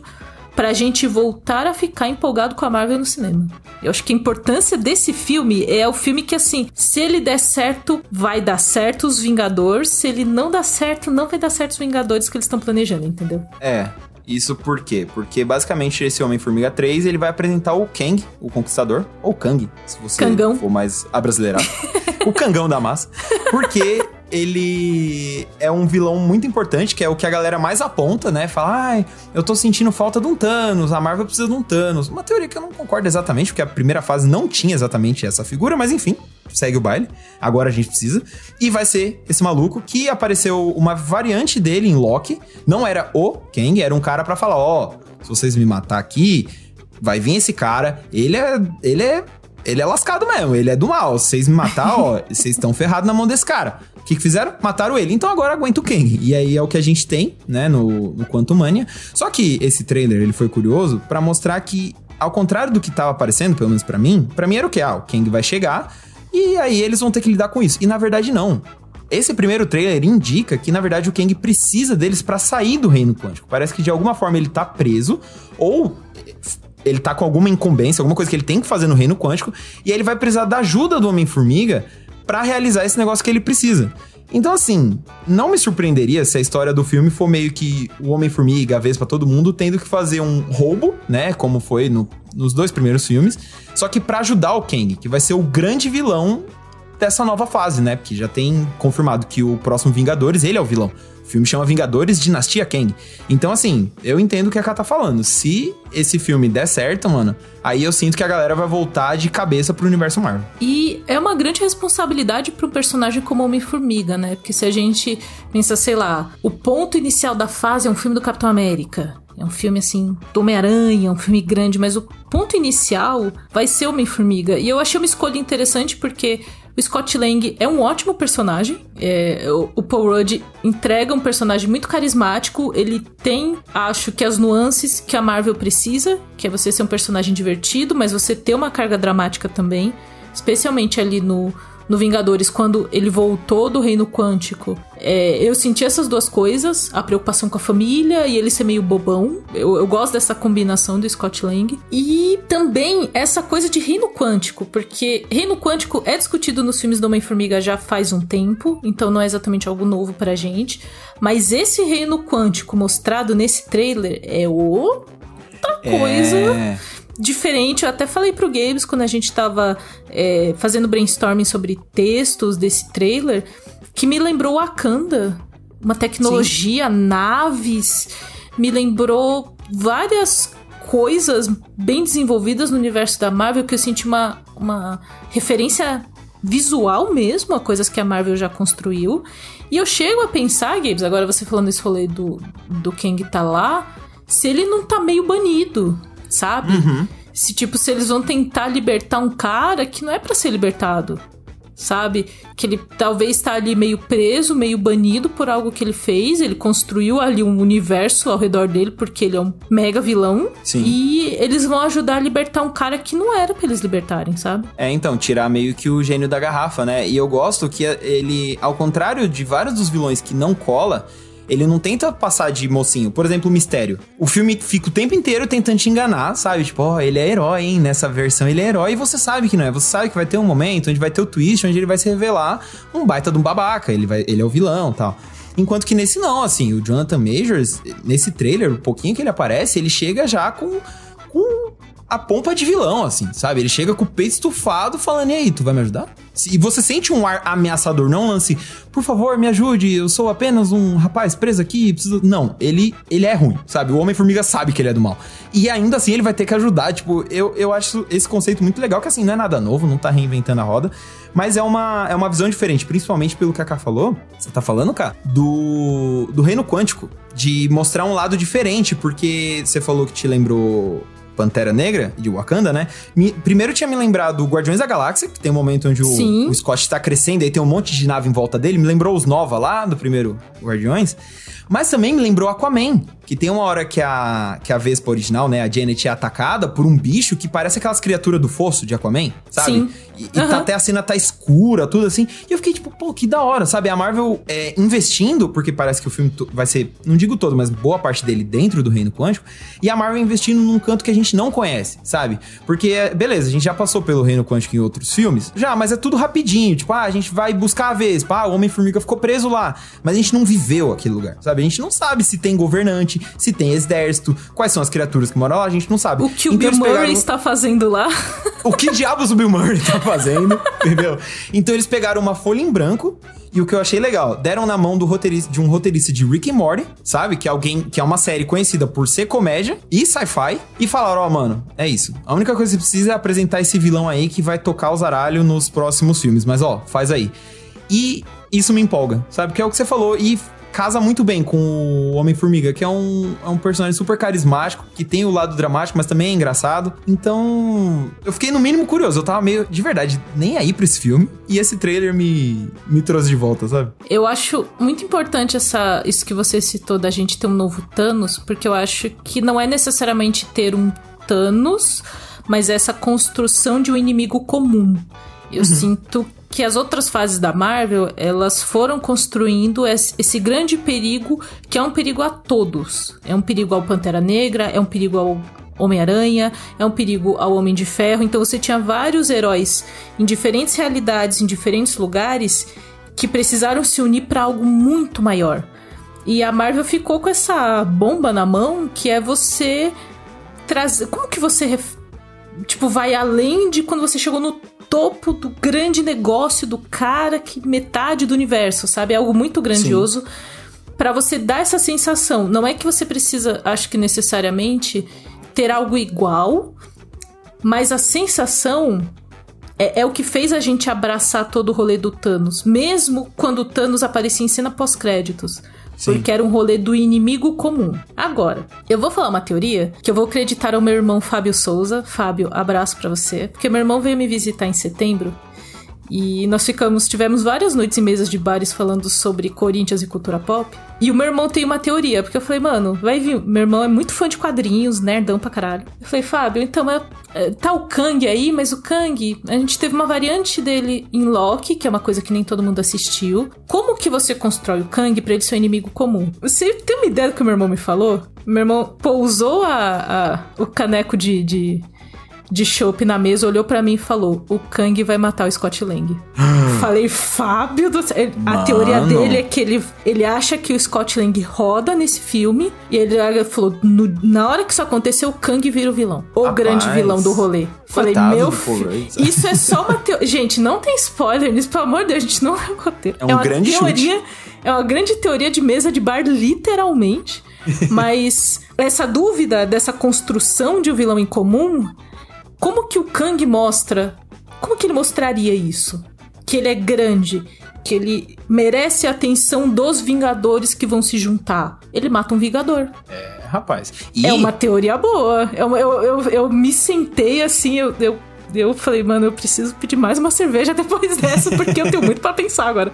pra gente voltar a ficar empolgado com a Marvel no cinema. Eu acho que a importância desse filme é o filme que, assim, se ele der certo, vai dar certo os Vingadores. Se ele não dar certo, não vai dar certo os Vingadores que eles estão planejando, entendeu? É. Isso por quê? Porque basicamente esse Homem-Formiga 3 ele vai apresentar o Kang, o Conquistador, ou Kang, se você Kangão. for mais abrasileirado. [LAUGHS] o Kangão da massa. Porque ele é um vilão muito importante, que é o que a galera mais aponta, né? Fala, ai, eu tô sentindo falta de um Thanos, a Marvel precisa de um Thanos. Uma teoria que eu não concordo exatamente, porque a primeira fase não tinha exatamente essa figura, mas enfim, segue o baile. Agora a gente precisa. E vai ser esse maluco que apareceu uma variante dele em Loki. Não era o Kang, era um cara pra falar: ó, se vocês me matar aqui, vai vir esse cara. Ele é. Ele é. Ele é lascado mesmo, ele é do mal. Se vocês me matar, ó, [LAUGHS] vocês estão ferrados na mão desse cara. O que, que fizeram? Mataram ele. Então agora aguenta o Kang. E aí é o que a gente tem, né, no, no Quantum Mania. Só que esse trailer, ele foi curioso pra mostrar que, ao contrário do que tava aparecendo, pelo menos pra mim, pra mim era o que? Ah, o Kang vai chegar e aí eles vão ter que lidar com isso. E na verdade não. Esse primeiro trailer indica que, na verdade, o Kang precisa deles pra sair do reino quântico. Parece que de alguma forma ele tá preso, ou ele tá com alguma incumbência, alguma coisa que ele tem que fazer no reino quântico, e aí ele vai precisar da ajuda do Homem-Formiga pra realizar esse negócio que ele precisa. Então, assim, não me surpreenderia se a história do filme for meio que o Homem-Formiga, a Vespa, todo mundo tendo que fazer um roubo, né? Como foi no- nos dois primeiros filmes. Só que pra ajudar o Kang, que vai ser o grande vilão dessa nova fase, né? Porque já tem confirmado que o próximo Vingadores, ele é o vilão. O filme chama Vingadores Dinastia Kang. Então, assim, eu entendo o que a Ká tá falando. Se esse filme der certo, mano, aí eu sinto que a galera vai voltar de cabeça pro universo Marvel. E é uma grande responsabilidade um personagem como Homem-Formiga, né? Porque se a gente pensa, sei lá, o ponto inicial da fase é um filme do Capitão América. É um filme assim, do Homem-Aranha, um filme grande, mas o ponto inicial vai ser Homem-Formiga. E eu achei uma escolha interessante porque o Scott Lang é um ótimo personagem. É, o, Paul Rudd entrega um personagem muito carismático. Ele tem, acho que, as nuances que a Marvel precisa, que é você ser um personagem divertido, mas você ter uma carga dramática também. Especialmente ali no, no Vingadores, quando ele voltou do reino quântico, é, eu senti essas duas coisas, a preocupação com a família e ele ser meio bobão. Eu, eu gosto dessa combinação do Scott Lang. E também essa coisa de reino quântico, porque reino quântico é discutido nos filmes do Homem-Formiga já faz um tempo, então não é exatamente algo novo pra gente. Mas esse reino quântico mostrado nesse trailer é outra coisa. É diferente. Eu até falei pro Gabes quando a gente tava é, fazendo brainstorming sobre textos desse trailer, que me lembrou Wakanda. Uma tecnologia, Sim. naves, me lembrou várias coisas bem desenvolvidas no universo da Marvel que eu senti uma, uma referência visual mesmo a coisas que a Marvel já construiu. E eu chego a pensar, Gabes, agora você falando esse rolê do, do Kang tá lá, se ele não tá meio banido, sabe? Uhum. Se, tipo, se eles vão tentar libertar um cara que não é para ser libertado, sabe? Que ele talvez tá ali meio preso, meio banido por algo que ele fez. Ele construiu ali um universo ao redor dele porque ele é um mega vilão. Sim. E eles vão ajudar a libertar um cara que não era pra eles libertarem, sabe? É, então, tirar meio que o gênio da garrafa, né? E eu gosto que ele, ao contrário de vários dos vilões que não cola, ele não tenta passar de mocinho. Por exemplo, o Mistério. O filme fica o tempo inteiro tentando te enganar, sabe? Tipo, ó, oh, ele é herói, hein? Nessa versão ele é herói e você sabe que não é. Você sabe que vai ter um momento onde vai ter o twist, onde ele vai se revelar um baita de um babaca. Ele, vai, ele é o vilão tal. Enquanto que nesse não, assim, o Jonathan Majors, nesse trailer, o pouquinho que ele aparece, ele chega já com, com a pompa de vilão, assim, sabe? Ele chega com o peito estufado falando, e aí, tu vai me ajudar? E você sente um ar ameaçador, não lance, por favor, me ajude, eu sou apenas um rapaz preso aqui, preciso... Não, ele, ele é ruim, sabe? O Homem-Formiga sabe que ele é do mal. E ainda assim ele vai ter que ajudar, tipo, eu, eu acho esse conceito muito legal, que assim, não é nada novo, não tá reinventando a roda, mas é uma, é uma visão diferente, principalmente pelo que a K falou, você tá falando, K, do, do reino quântico, de mostrar um lado diferente, porque você falou que te lembrou Pantera Negra, de Wakanda, né? Me, primeiro tinha me lembrado do Guardiões da Galáxia, que tem um momento onde o, o Scott tá crescendo e tem um monte de nave em volta dele. Me lembrou os Nova lá do primeiro Guardiões. Mas também me lembrou Aquaman, que tem uma hora que a, que a Vespa original, né, a Janet, é atacada por um bicho que parece aquelas criaturas do fosso de Aquaman, sabe? Sim. E, uhum. e tá, até a cena tá escura, tudo assim. E eu fiquei tipo, pô, que da hora, sabe? A Marvel é, investindo, porque parece que o filme vai ser, não digo todo, mas boa parte dele dentro do Reino Quântico. E a Marvel investindo num canto que a gente não conhece, sabe? Porque, beleza, a gente já passou pelo Reino Quântico em outros filmes, já, mas é tudo rapidinho. Tipo, ah, a gente vai buscar a Vespa, ah, o Homem-Formiga ficou preso lá. Mas a gente não viveu aquele lugar, sabe? A gente não sabe se tem governante, se tem exército, quais são as criaturas que moram lá, a gente não sabe. O que o então, Bill Murray pegaram... está fazendo lá? O que diabos o Bill Murray está fazendo, [LAUGHS] entendeu? Então eles pegaram uma folha em branco e o que eu achei legal, deram na mão do roteirista, de um roteirista de Rick and Morty, sabe? Que é alguém que é uma série conhecida por ser comédia e sci-fi. E falaram, ó, oh, mano, é isso. A única coisa que você precisa é apresentar esse vilão aí que vai tocar os aralhos nos próximos filmes. Mas, ó, faz aí. E isso me empolga, sabe? Que é o que você falou. E casa muito bem com o Homem-Formiga, que é um, é um personagem super carismático, que tem o lado dramático, mas também é engraçado. Então, eu fiquei no mínimo curioso. Eu tava meio, de verdade, nem aí pra esse filme. E esse trailer me, me trouxe de volta, sabe? Eu acho muito importante essa, isso que você citou da gente ter um novo Thanos, porque eu acho que não é necessariamente ter um Thanos, mas essa construção de um inimigo comum. Eu uhum. sinto que as outras fases da Marvel, elas foram construindo esse grande perigo, que é um perigo a todos. É um perigo ao Pantera Negra, é um perigo ao Homem-Aranha, é um perigo ao Homem de Ferro. Então você tinha vários heróis em diferentes realidades, em diferentes lugares, que precisaram se unir para algo muito maior. E a Marvel ficou com essa bomba na mão, que é você trazer. Como que você tipo vai além de quando você chegou no topo do grande negócio do cara que metade do universo, sabe? É algo muito grandioso para você dar essa sensação. Não é que você precisa, acho que necessariamente ter algo igual, mas a sensação é, é, o que fez a gente abraçar todo o rolê do Thanos, mesmo quando o Thanos aparecia em cena pós-créditos. Sim. Porque era um rolê do inimigo comum. Agora, eu vou falar uma teoria que eu vou acreditar ao meu irmão Fábio Souza. Fábio, abraço para você. Porque meu irmão veio me visitar em setembro e nós ficamos, tivemos várias noites em mesas de bares falando sobre Corinthians e cultura pop. E o meu irmão tem uma teoria, porque eu falei, mano, vai vir. Meu irmão é muito fã de quadrinhos, nerdão pra caralho. Eu falei, Fábio, então é, é, tá o Kang aí, mas o Kang, a gente teve uma variante dele em Loki, que é uma coisa que nem todo mundo assistiu. Como que você constrói o Kang pra ele ser um inimigo comum? Você tem uma ideia do que o meu irmão me falou? Meu irmão pousou a, a o caneco de, de de chopp na mesa, olhou para mim e falou: O Kang vai matar o Scott Lang. [GASPS] Falei, Fábio do céu. Ele- A Mano. teoria dele é que ele, ele acha que o Scott Lang roda nesse filme. E ele falou: "No- na hora que isso aconteceu, o Kang vira o vilão. O Rapaz. grande vilão do rolê. Falei, meu filho. Isso é só uma teoria. Gente, não tem spoiler nisso, pelo amor de Deus, a gente não é roteiro. É um uma grande teoria. É uma grande teoria de mesa de bar, literalmente. [LAUGHS] Mas essa dúvida dessa construção de um vilão em comum, como que o Kang mostra? Como que ele mostraria isso? Que ele é grande, que ele merece a atenção dos Vingadores que vão se juntar. Ele mata um Vingador. É, rapaz. E É uma teoria boa. Eu, eu, eu, eu me sentei assim, eu, eu, eu falei, mano, eu preciso pedir mais uma cerveja depois [LAUGHS] dessa, porque eu tenho muito pra pensar agora.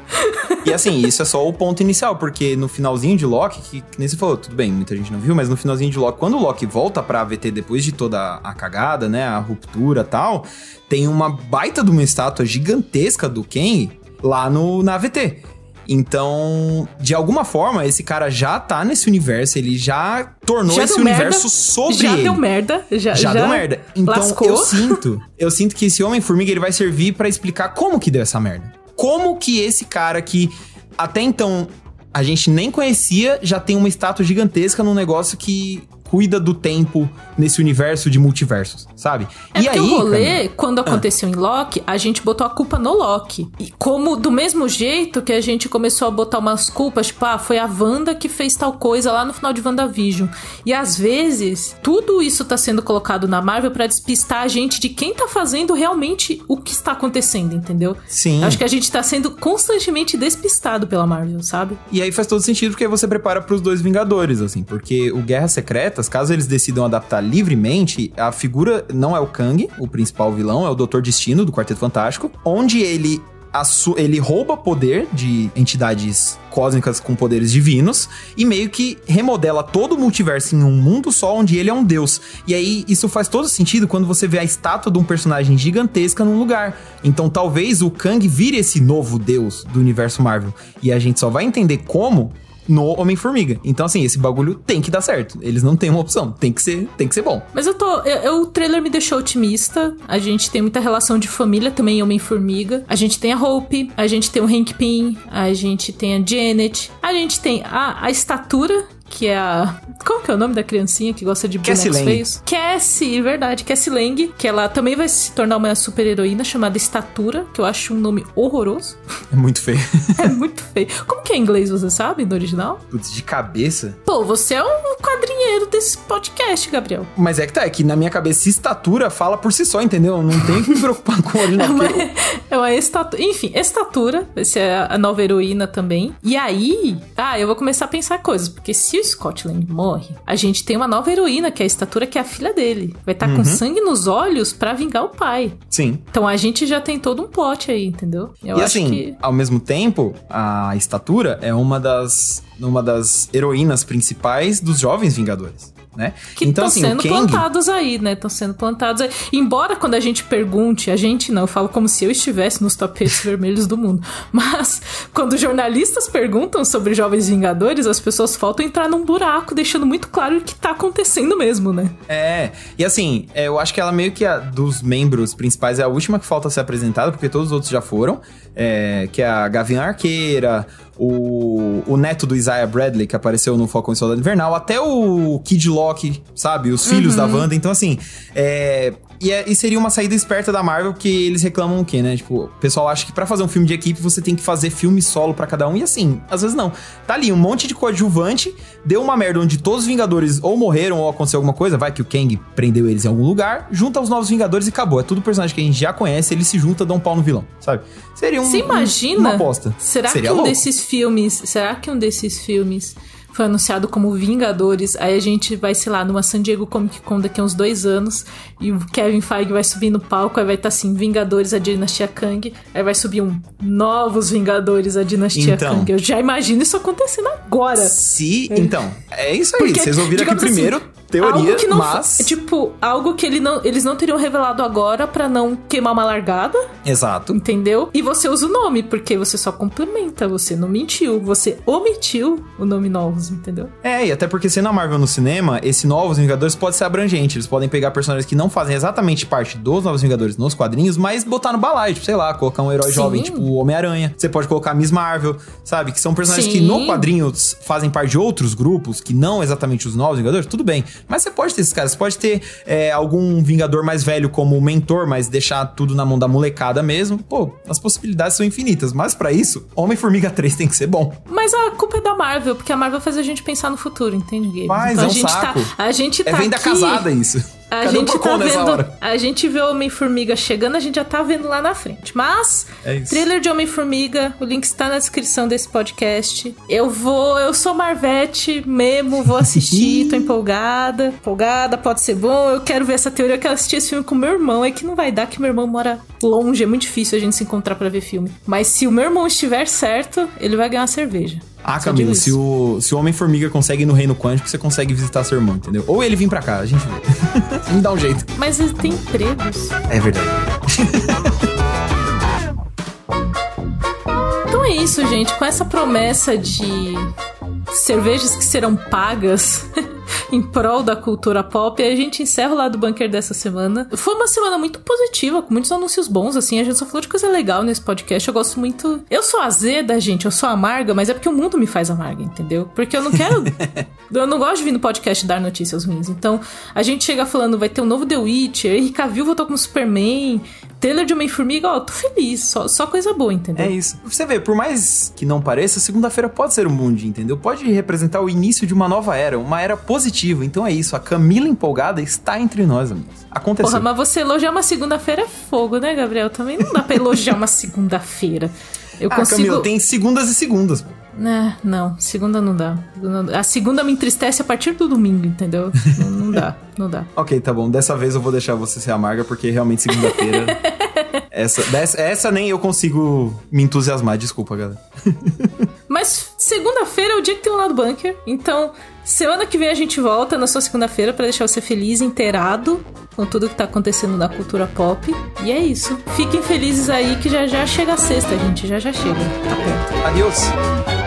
E assim, isso é só o ponto inicial, porque no finalzinho de Loki, que, que nem você falou, tudo bem, muita gente não viu, mas no finalzinho de Loki, quando o Loki volta pra AVT depois de toda a cagada, né, a ruptura tal, tem uma baita de uma estátua gigantesca do Ken lá no, na AVT. Então, de alguma forma, esse cara já tá nesse universo, ele já tornou Já esse deu merda, universo sobre já ele. deu merda. Já, Já, deu merda. Então lascou. eu [LAUGHS] sinto, eu sinto que esse Homem-Formiga ele vai servir pra explicar como que deu essa merda. Como que esse cara que até então a gente nem conhecia já tem uma estátua gigantesca num negócio que cuida do tempo nesse universo de multiversos, sabe? É e aí, o rolê, Camila, quando aconteceu em Loki, a gente botou a culpa no Loki. E como, do mesmo jeito que a gente começou a botar umas culpas, tipo, ah, foi a Wanda que fez tal coisa lá no final de WandaVision. E às vezes, tudo isso tá sendo colocado na Marvel pra despistar a gente de quem tá fazendo realmente o que está acontecendo, entendeu? Sim. Acho que a gente tá sendo constantemente despistado pela Marvel, sabe? E aí faz todo sentido porque você prepara pros dois Vingadores, assim, porque o Guerras Secretas, caso eles decidam adaptar livremente, a figura não é o Kang, o principal vilão, é o Doutor Destino do Quarteto Fantástico, onde ele ele rouba poder de entidades cósmicas com poderes divinos e meio que remodela todo o multiverso em um mundo só onde ele é um deus. E aí isso faz todo sentido quando você vê a estátua de um personagem gigantesca num lugar. Então talvez o Kang vire esse novo deus do universo Marvel. E a gente só vai entender como no Homem-Formiga. Então assim, esse bagulho tem que dar certo. Eles não têm uma opção, tem que ser, tem que ser bom. Mas eu tô. eu- eu- o trailer me deixou otimista. A gente tem muita relação de família também, em Homem-Formiga. A gente tem a Hope, a gente tem o Hank Pym, a gente tem a Janet, a gente tem a, a estatura. Que é a. Qual que é o nome da criancinha que gosta de Cassie bonecos Lang. feios? Cassie, verdade. Cassie Lang. Que ela também vai se tornar uma super heroína chamada Estatura. Que eu acho um nome horroroso. É muito feio. [LAUGHS] É muito feio. Como que é em inglês, você sabe, no original? Putz, de cabeça. Pô, você é um quadrinheiro desse podcast, Gabriel. Mas é que tá, é que na minha cabeça estatura fala por si só, entendeu? Eu Não tenho que me preocupar com o É original. [LAUGHS] uma, é uma estatura. Enfim, estatura. Vai ser a a nova heroína também. E aí. Ah, eu vou começar a pensar coisas. Porque se o Scott Lang morre, a gente tem uma nova heroína, que é a estatura, que é a filha dele. Vai estar Uhum. com sangue nos olhos pra vingar o pai. Sim. Então a gente já tem todo um plot aí, entendeu? Eu e assim, que. ao mesmo tempo, a estatura é uma das, uma das heroínas principais dos jovens Vingadores, né? Que então, estão assim, sendo Kang, plantados aí, né? Estão sendo plantados aí. Embora quando a gente pergunte, a gente não, eu falo como se eu estivesse nos tapetes [LAUGHS] vermelhos do mundo. Mas quando jornalistas perguntam sobre Jovens Vingadores, as pessoas faltam entrar num buraco, deixando muito claro o que tá acontecendo mesmo, né? É, e assim, é, eu acho que ela meio que a, dos membros principais é a última que falta ser apresentada, porque todos os outros já foram, é, que é a Gavião Arqueira, o, o neto do Isaiah Bradley, que apareceu no Falcão e Soldado Invernal, até o Kid Loki, sabe? Os filhos da Wanda. Então, assim, é, E, é- e seria uma saída esperta da Marvel, que eles reclamam o quê, né? Tipo, o pessoal acha que pra fazer um filme de equipe você tem que fazer filme solo pra cada um. E assim, às vezes não. Tá ali um monte de coadjuvante, deu uma merda onde todos os Vingadores ou morreram ou aconteceu alguma coisa, vai que o Kang prendeu eles em algum lugar, junta os novos Vingadores e acabou. É tudo personagem que a gente já conhece, ele se junta, dá um pau no vilão, sabe? Seria um, Você um- imagina? uma aposta. Será Seria que um louco. desses filmes. Será que um desses filmes foi anunciado como Vingadores? Aí a gente vai, sei lá, numa San Diego Comic Con daqui a uns dois anos. E o Kevin Feige vai subir no palco. Aí vai estar assim: Vingadores, a dinastia Kang. Aí vai subir um Novos Vingadores, a dinastia Então. Kang. Eu já imagino isso acontecendo agora. Se. Então, é isso aí. Porque, Vocês ouviram aqui assim, primeiro, teoria, algo que não, mas. Tipo, algo que ele não, eles não teriam revelado agora pra não queimar uma largada. Exato. Entendeu? E você usa o nome, porque você só complementa, você não mentiu, você omitiu o nome novos, entendeu? É, e até porque sendo a Marvel no cinema, esse Novos Vingadores pode ser abrangente. Eles podem pegar personagens que não fazem exatamente parte dos Novos Vingadores nos quadrinhos, mas botar no balaio, tipo, sei lá, colocar um herói Sim. jovem, tipo o Homem-Aranha. Você pode colocar a Miss Marvel, sabe? Que são personagens que Sim. no quadrinhos fazem parte de outros grupos, que não exatamente os Novos Vingadores, tudo bem. Mas você pode ter esses caras, você pode ter é, algum Vingador mais velho como mentor, mas deixar tudo na mão da molecada mesmo. Pô, as possibilidades são infinitas. Mas pra isso, Homem-Formiga 3 tem que ser bom. Mas a culpa é da Marvel, porque a Marvel faz a gente pensar no futuro, entende, Gabe? Mas Então é a um gente saco. tá. A gente tá é venda aqui, casada isso. A Cadê gente tá nessa vendo. A gente vê o Homem-Formiga chegando, a gente já tá vendo lá na frente. Mas, É trailer de Homem-Formiga, o link está na descrição desse podcast. Eu vou, eu sou Marvete mesmo, vou assistir, tô [LAUGHS] empolgada. Empolgada, pode ser bom. Eu quero ver essa teoria, eu quero assistir esse filme com meu irmão. É que não vai dar, que meu irmão mora longe, é muito difícil a gente se encontrar pra ver filme. Mas se o meu irmão estiver certo, ele vai ganhar uma cerveja. Ah, Camilo, se o, se o Homem-Formiga consegue ir no Reino Quântico, você consegue visitar seu irmão, entendeu? Ou ele vir pra cá, a gente vê. [LAUGHS] Me dá um jeito. Mas ele tem empregos. É verdade. [LAUGHS] Então é isso, gente. Com essa promessa de cervejas que serão pagas [LAUGHS] [LAUGHS] em prol da cultura pop, a gente encerra o lado do bunker dessa semana. Foi uma semana muito positiva, com muitos anúncios bons, assim. A gente só falou de coisa legal nesse podcast. Eu gosto muito. Eu sou azeda, gente, eu sou amarga, mas é porque o mundo me faz amarga, entendeu? Porque eu não quero. [LAUGHS] eu não gosto de vir no podcast dar notícias ruins. Então, a gente chega falando, vai ter um novo The Witcher, Henry Cavill voltou como Superman. Trailer de Homem-Formiga, ó, tô feliz, só, só coisa boa, entendeu? É isso. Você vê, por mais que não pareça, segunda-feira pode ser um bom dia, entendeu? Pode representar o início de uma nova era, uma era positiva. Então é isso, a Camila empolgada está entre nós, amigos. Aconteceu. Porra, mas você elogiar uma segunda-feira é fogo, né, Gabriel? Também não dá pra elogiar uma segunda-feira. Eu ah, consigo. Camila, tem segundas e segundas. pô. É, não, segunda não dá. A segunda me entristece a partir do domingo, entendeu? [LAUGHS] não, não dá, não dá. Ok, tá bom. Dessa vez eu vou deixar você ser amarga, porque realmente segunda-feira. [LAUGHS] essa, dessa, essa nem eu consigo me entusiasmar, desculpa, galera. [LAUGHS] Mas segunda-feira é o dia que tem um lado bunker. Então, semana que vem a gente volta na sua segunda-feira pra deixar você feliz, inteirado com tudo que tá acontecendo na cultura pop. E é isso. Fiquem felizes aí que já já chega a sexta, gente. Já já chega. Tá perto. Adeus.